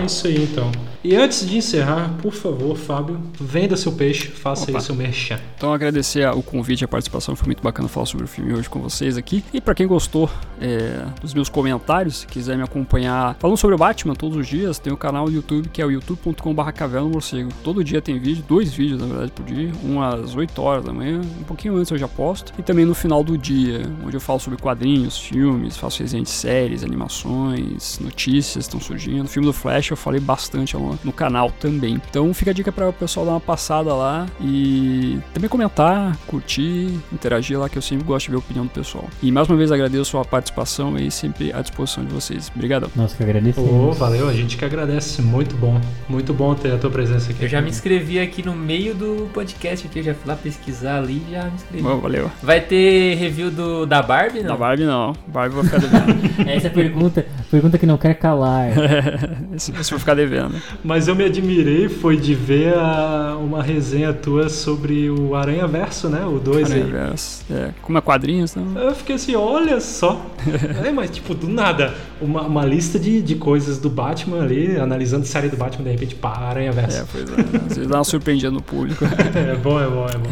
É isso aí então. E antes de encerrar, por favor, Fábio, venda seu peixe, faça Opa. aí seu merchan. Então agradecer o convite e a participação, foi muito bacana falar sobre o filme hoje com vocês aqui. E pra quem gostou é, dos meus comentários, se quiser me acompanhar falando sobre o Batman todos os dias, tem o canal do YouTube que é o youtube.com.br caverna morcego. Todo dia tem vídeo, dois vídeos na verdade por dia, um às 8 horas da manhã, um pouquinho antes eu já posto, e também no final do dia, onde eu falo sobre quadrinhos, filmes, faço resenha de séries, animações, notícias que estão surgindo. O filme do Flash eu falei bastante lá no canal também. Então fica a dica para o pessoal dar uma passada lá e também comentar, curtir, interagir lá, que eu sempre gosto de ver a opinião do pessoal. E mais uma vez agradeço a participação e sempre à disposição de vocês. Obrigadão. Nossa, que agradecemos. Ô, valeu, a gente que agradece. Muito bom. Muito bom ter a tua presença aqui. Eu já me inscrevi aqui no meio do podcast aqui, eu já fui lá pesquisar ali e já me inscrevi. Bom, valeu. Vai ter review do, da Barbie, Da não? Barbie não. Barbie vai ficar devendo. *laughs* Essa é a pergunta, pergunta que não quer calar. *laughs* esse vai ficar devendo. Mas eu me admirei foi de ver a- uma resenha tua sobre o Aranha Verso, né? O 2 aí. Universo. É, como é quadrinhos, então. Eu fiquei assim, olha só. *laughs* é, mas tipo, do nada, uma, uma lista de, de coisas do Batman ali, analisando série do Batman, de repente, pá, Aranha É, Verso. pois é. Às vezes dá uma surpreendida no público. *laughs* É, bom, é bom, é bom.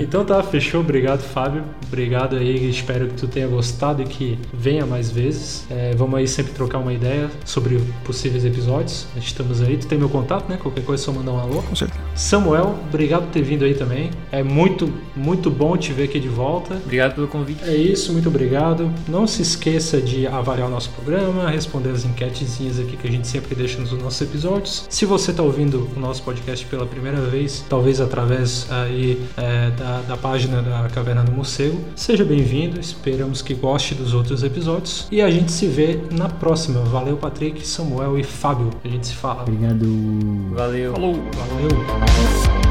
Então tá, fechou. Obrigado, Fábio. Obrigado aí. Espero que tu tenha gostado e que venha mais vezes. É, vamos aí sempre trocar uma ideia sobre possíveis episódios. Estamos aí. Tu tem meu contato, né? Qualquer coisa é só mandar um alô. Com certeza. Samuel, obrigado por ter vindo aí também. É muito, muito bom te ver aqui de volta. Obrigado pelo convite. É isso, muito obrigado. Não se esqueça de avaliar o nosso programa, responder as enquetezinhas aqui que a gente sempre deixa nos nossos episódios. Se você está ouvindo o nosso podcast pela primeira vez, talvez através aí é, da, da página da Caverna do Morcego, seja bem-vindo. Esperamos que goste dos outros episódios e a gente se vê na próxima. Valeu, Patrick, Samuel e Fábio. A gente se fala. Obrigado. Valeu. Falou! Valeu.